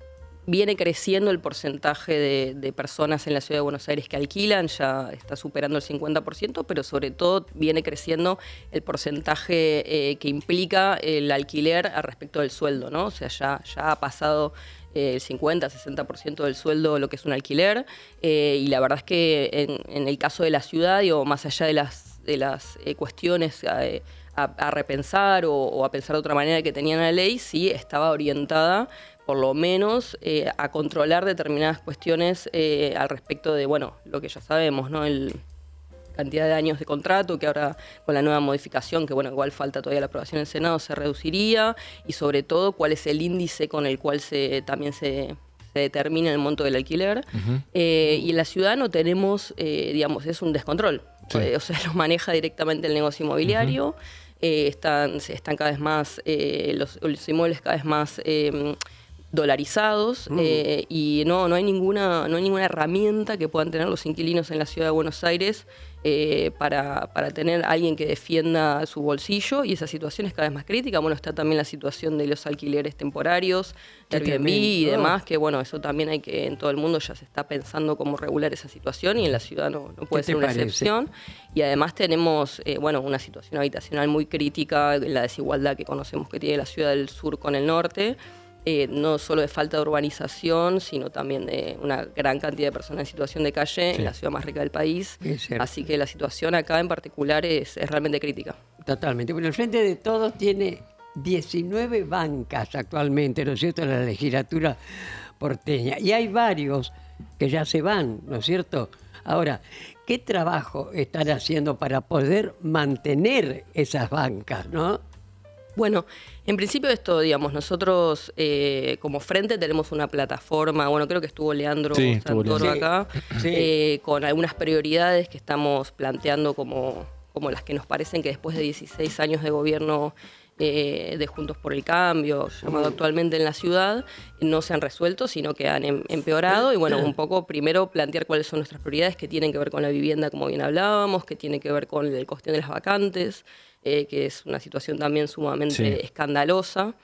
viene creciendo el porcentaje de, personas en la ciudad de Buenos Aires que alquilan, ya está superando el 50%, pero sobre todo viene creciendo el porcentaje eh, que implica el alquiler al respecto del sueldo, ¿no? O sea, ya, ya ha pasado el 50-60% del sueldo lo que es un alquiler. eh, y la verdad es que en, el caso de la ciudad, digo, más allá de las, de las eh, cuestiones eh, a, repensar o, o a pensar de otra manera que tenía la ley, sí estaba orientada por lo menos a controlar determinadas cuestiones al respecto de, bueno, lo que ya sabemos, ¿no? Cantidad de años de contrato, que ahora con la nueva modificación, que bueno, igual falta todavía la aprobación en el Senado, se reduciría, y sobre todo cuál es el índice con el cual se también se, se determina el monto del alquiler. Eh, y en la ciudad no tenemos, eh, digamos, es un descontrol. Sí. Eh, o sea, lo maneja directamente el negocio inmobiliario. Eh, están, están cada vez más, los, los inmuebles cada vez más eh, dolarizados Mm. eh, y no, no, hay ninguna, no hay ninguna herramienta que puedan tener los inquilinos en la ciudad de Buenos Aires eh, para, para tener alguien que defienda su bolsillo y esa situación es cada vez más crítica. Bueno, está también la situación de los alquileres temporarios, Qué Airbnb y demás, que bueno, eso también hay que, en todo el mundo ya se está pensando cómo regular esa situación y en la ciudad no, no puede ser una parece? excepción. Y además tenemos, eh, bueno, una situación habitacional muy crítica, la desigualdad que conocemos que tiene la ciudad del sur con el norte. Eh, no solo de falta de urbanización, sino también de una gran cantidad de personas en situación de calle Sí. en la ciudad más rica del país. Así que la situación acá en particular es, es realmente crítica. Totalmente. Bueno, el Frente de Todos tiene 19 bancas actualmente, ¿no es cierto?, en la legislatura porteña. Y hay varios que ya se van, ¿no es cierto? Ahora, ¿qué trabajo están haciendo para poder mantener esas bancas, no? Bueno, en principio esto, digamos, nosotros eh, como frente tenemos una plataforma, bueno, creo que estuvo Leandro Sí, estuvo Santoro acá, Sí. eh, con algunas prioridades que estamos planteando como, como las que nos parecen que después de 16 años de gobierno eh, de Juntos por el Cambio, llamado actualmente en la ciudad, no se han resuelto, sino que han em- empeorado. Y bueno, un poco primero plantear cuáles son nuestras prioridades que tienen que ver con la vivienda, como bien hablábamos, que tiene que ver con la cuestión de las vacantes, eh, que es una situación también sumamente Sí. escandalosa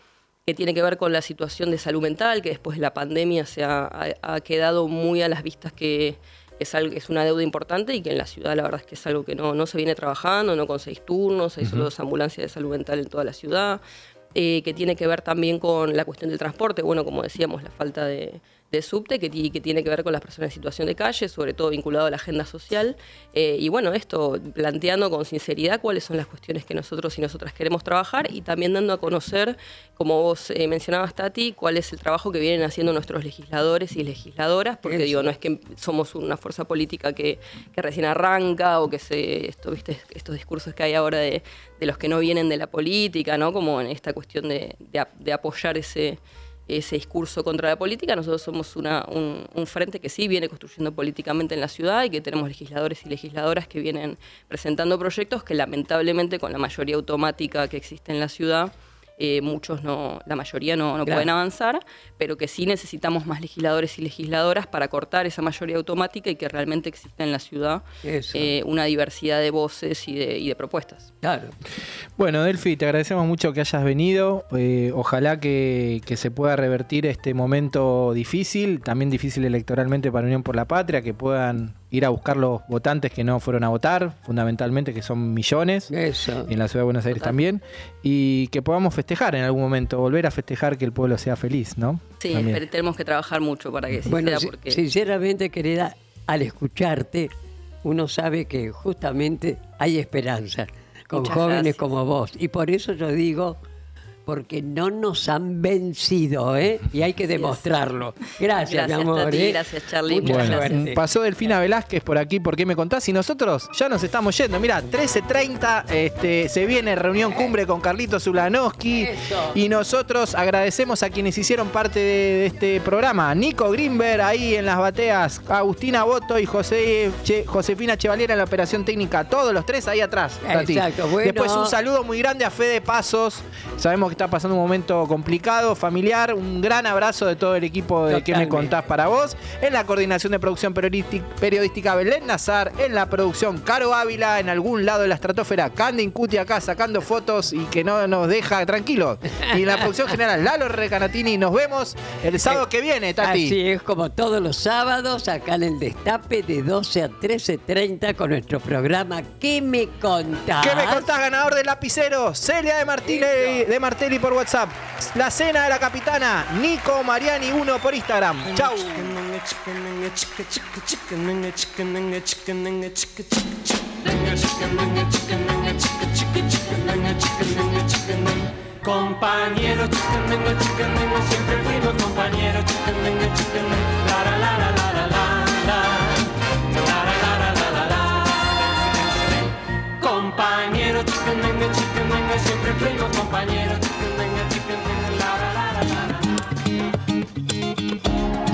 que tiene que ver con la situación de salud mental, que después de la pandemia se ha, ha- ha quedado muy a las vistas que es, algo, es una deuda importante y que en la ciudad la verdad es que es algo que no, no se viene trabajando, no con seis turnos, hay solo dos ambulancias de salud mental en toda la ciudad, eh, que tiene que ver también con la cuestión del transporte, bueno, como decíamos, la falta de, de subte, que, ti- que tiene que ver con las personas en situación de calle, sobre todo vinculado a la agenda social. Eh, y bueno, esto planteando con sinceridad cuáles son las cuestiones que nosotros y nosotras queremos trabajar y también dando a conocer, como vos eh, mencionabas, Tati, cuál es el trabajo que vienen haciendo nuestros legisladores y legisladoras, porque Eso. digo, no es que somos una fuerza política que, que recién arranca o que se, esto, ¿viste? estos discursos que hay ahora de, de los que no vienen de la política, ¿no? Como en esta cuestión de, de de apoyar ese ese discurso contra la política. Nosotros somos una- un, un frente que sí viene construyendo políticamente en la ciudad y que tenemos legisladores y legisladoras que vienen presentando proyectos que lamentablemente con la mayoría automática que existe en la ciudad, eh, muchos no, la mayoría no, no Claro. pueden avanzar, pero que sí necesitamos más legisladores y legisladoras para cortar esa mayoría automática y que realmente exista en la ciudad eh, una diversidad de voces y de, y de propuestas. Claro. Bueno, Delphi, te agradecemos mucho que hayas venido. Eh, ojalá que, que se pueda revertir este momento difícil, también difícil electoralmente para Unión por la Patria, que puedan ir a buscar los votantes que no fueron a votar, fundamentalmente, que son millones, Eso. y en la ciudad de Buenos Aires también, y que podamos festejar en algún momento, volver a festejar que el pueblo sea feliz, ¿no? Sí, pero tenemos que trabajar mucho para que Bueno, sea porque... sinceramente, querida, al escucharte, uno sabe que justamente hay esperanza con Muchas jóvenes gracias. como vos. Y por eso yo digo, porque no nos han vencido, ¿eh? Y hay que demostrarlo. Gracias, Gracias, mi amor. Tati, ¿eh? gracias, Charlie, Mucha muchas suerte. gracias. Pasó Delfina Velázquez por aquí, ¿por qué me contás? Y nosotros ya nos estamos yendo. Mira, 13.30, este, se viene reunión cumbre con Carlitos Zulanowski. Eso. Y nosotros agradecemos a quienes hicieron parte de, de este programa. Nico Grimberg ahí en las bateas, Agustina Boto y José, Che- Josefina Chevaliera en la operación técnica. Todos los tres ahí atrás. Exacto, bueno. Después un saludo muy grande a Fede Pasos. Sabemos que está pasando un momento complicado, familiar. Un gran abrazo de todo el equipo de ¿Qué me Totalmente. contás para vos? En la coordinación de producción periodístic- periodística Belén Nazar. En la producción Caro Ávila. En algún lado de la estratosfera Candy Incuti acá sacando fotos y que no nos deja tranquilos. Y en la producción general Lalo Recanatini. Nos vemos el sábado que viene, Tati. Así es, como todos los sábados, acá en el Destape, de 12 a 13.30, con nuestro programa ¿Qué me contás? ¿Qué me contás, ganador del lapicero? Celia de Martínez de Martelli por WhatsApp. La cena de la capitana, Nico Mariani 1 por Instagram. Chau. Compañeros, siempre fuimos compañeros, la la la la la la la la la Compañeros, siempre fuimos compañeros,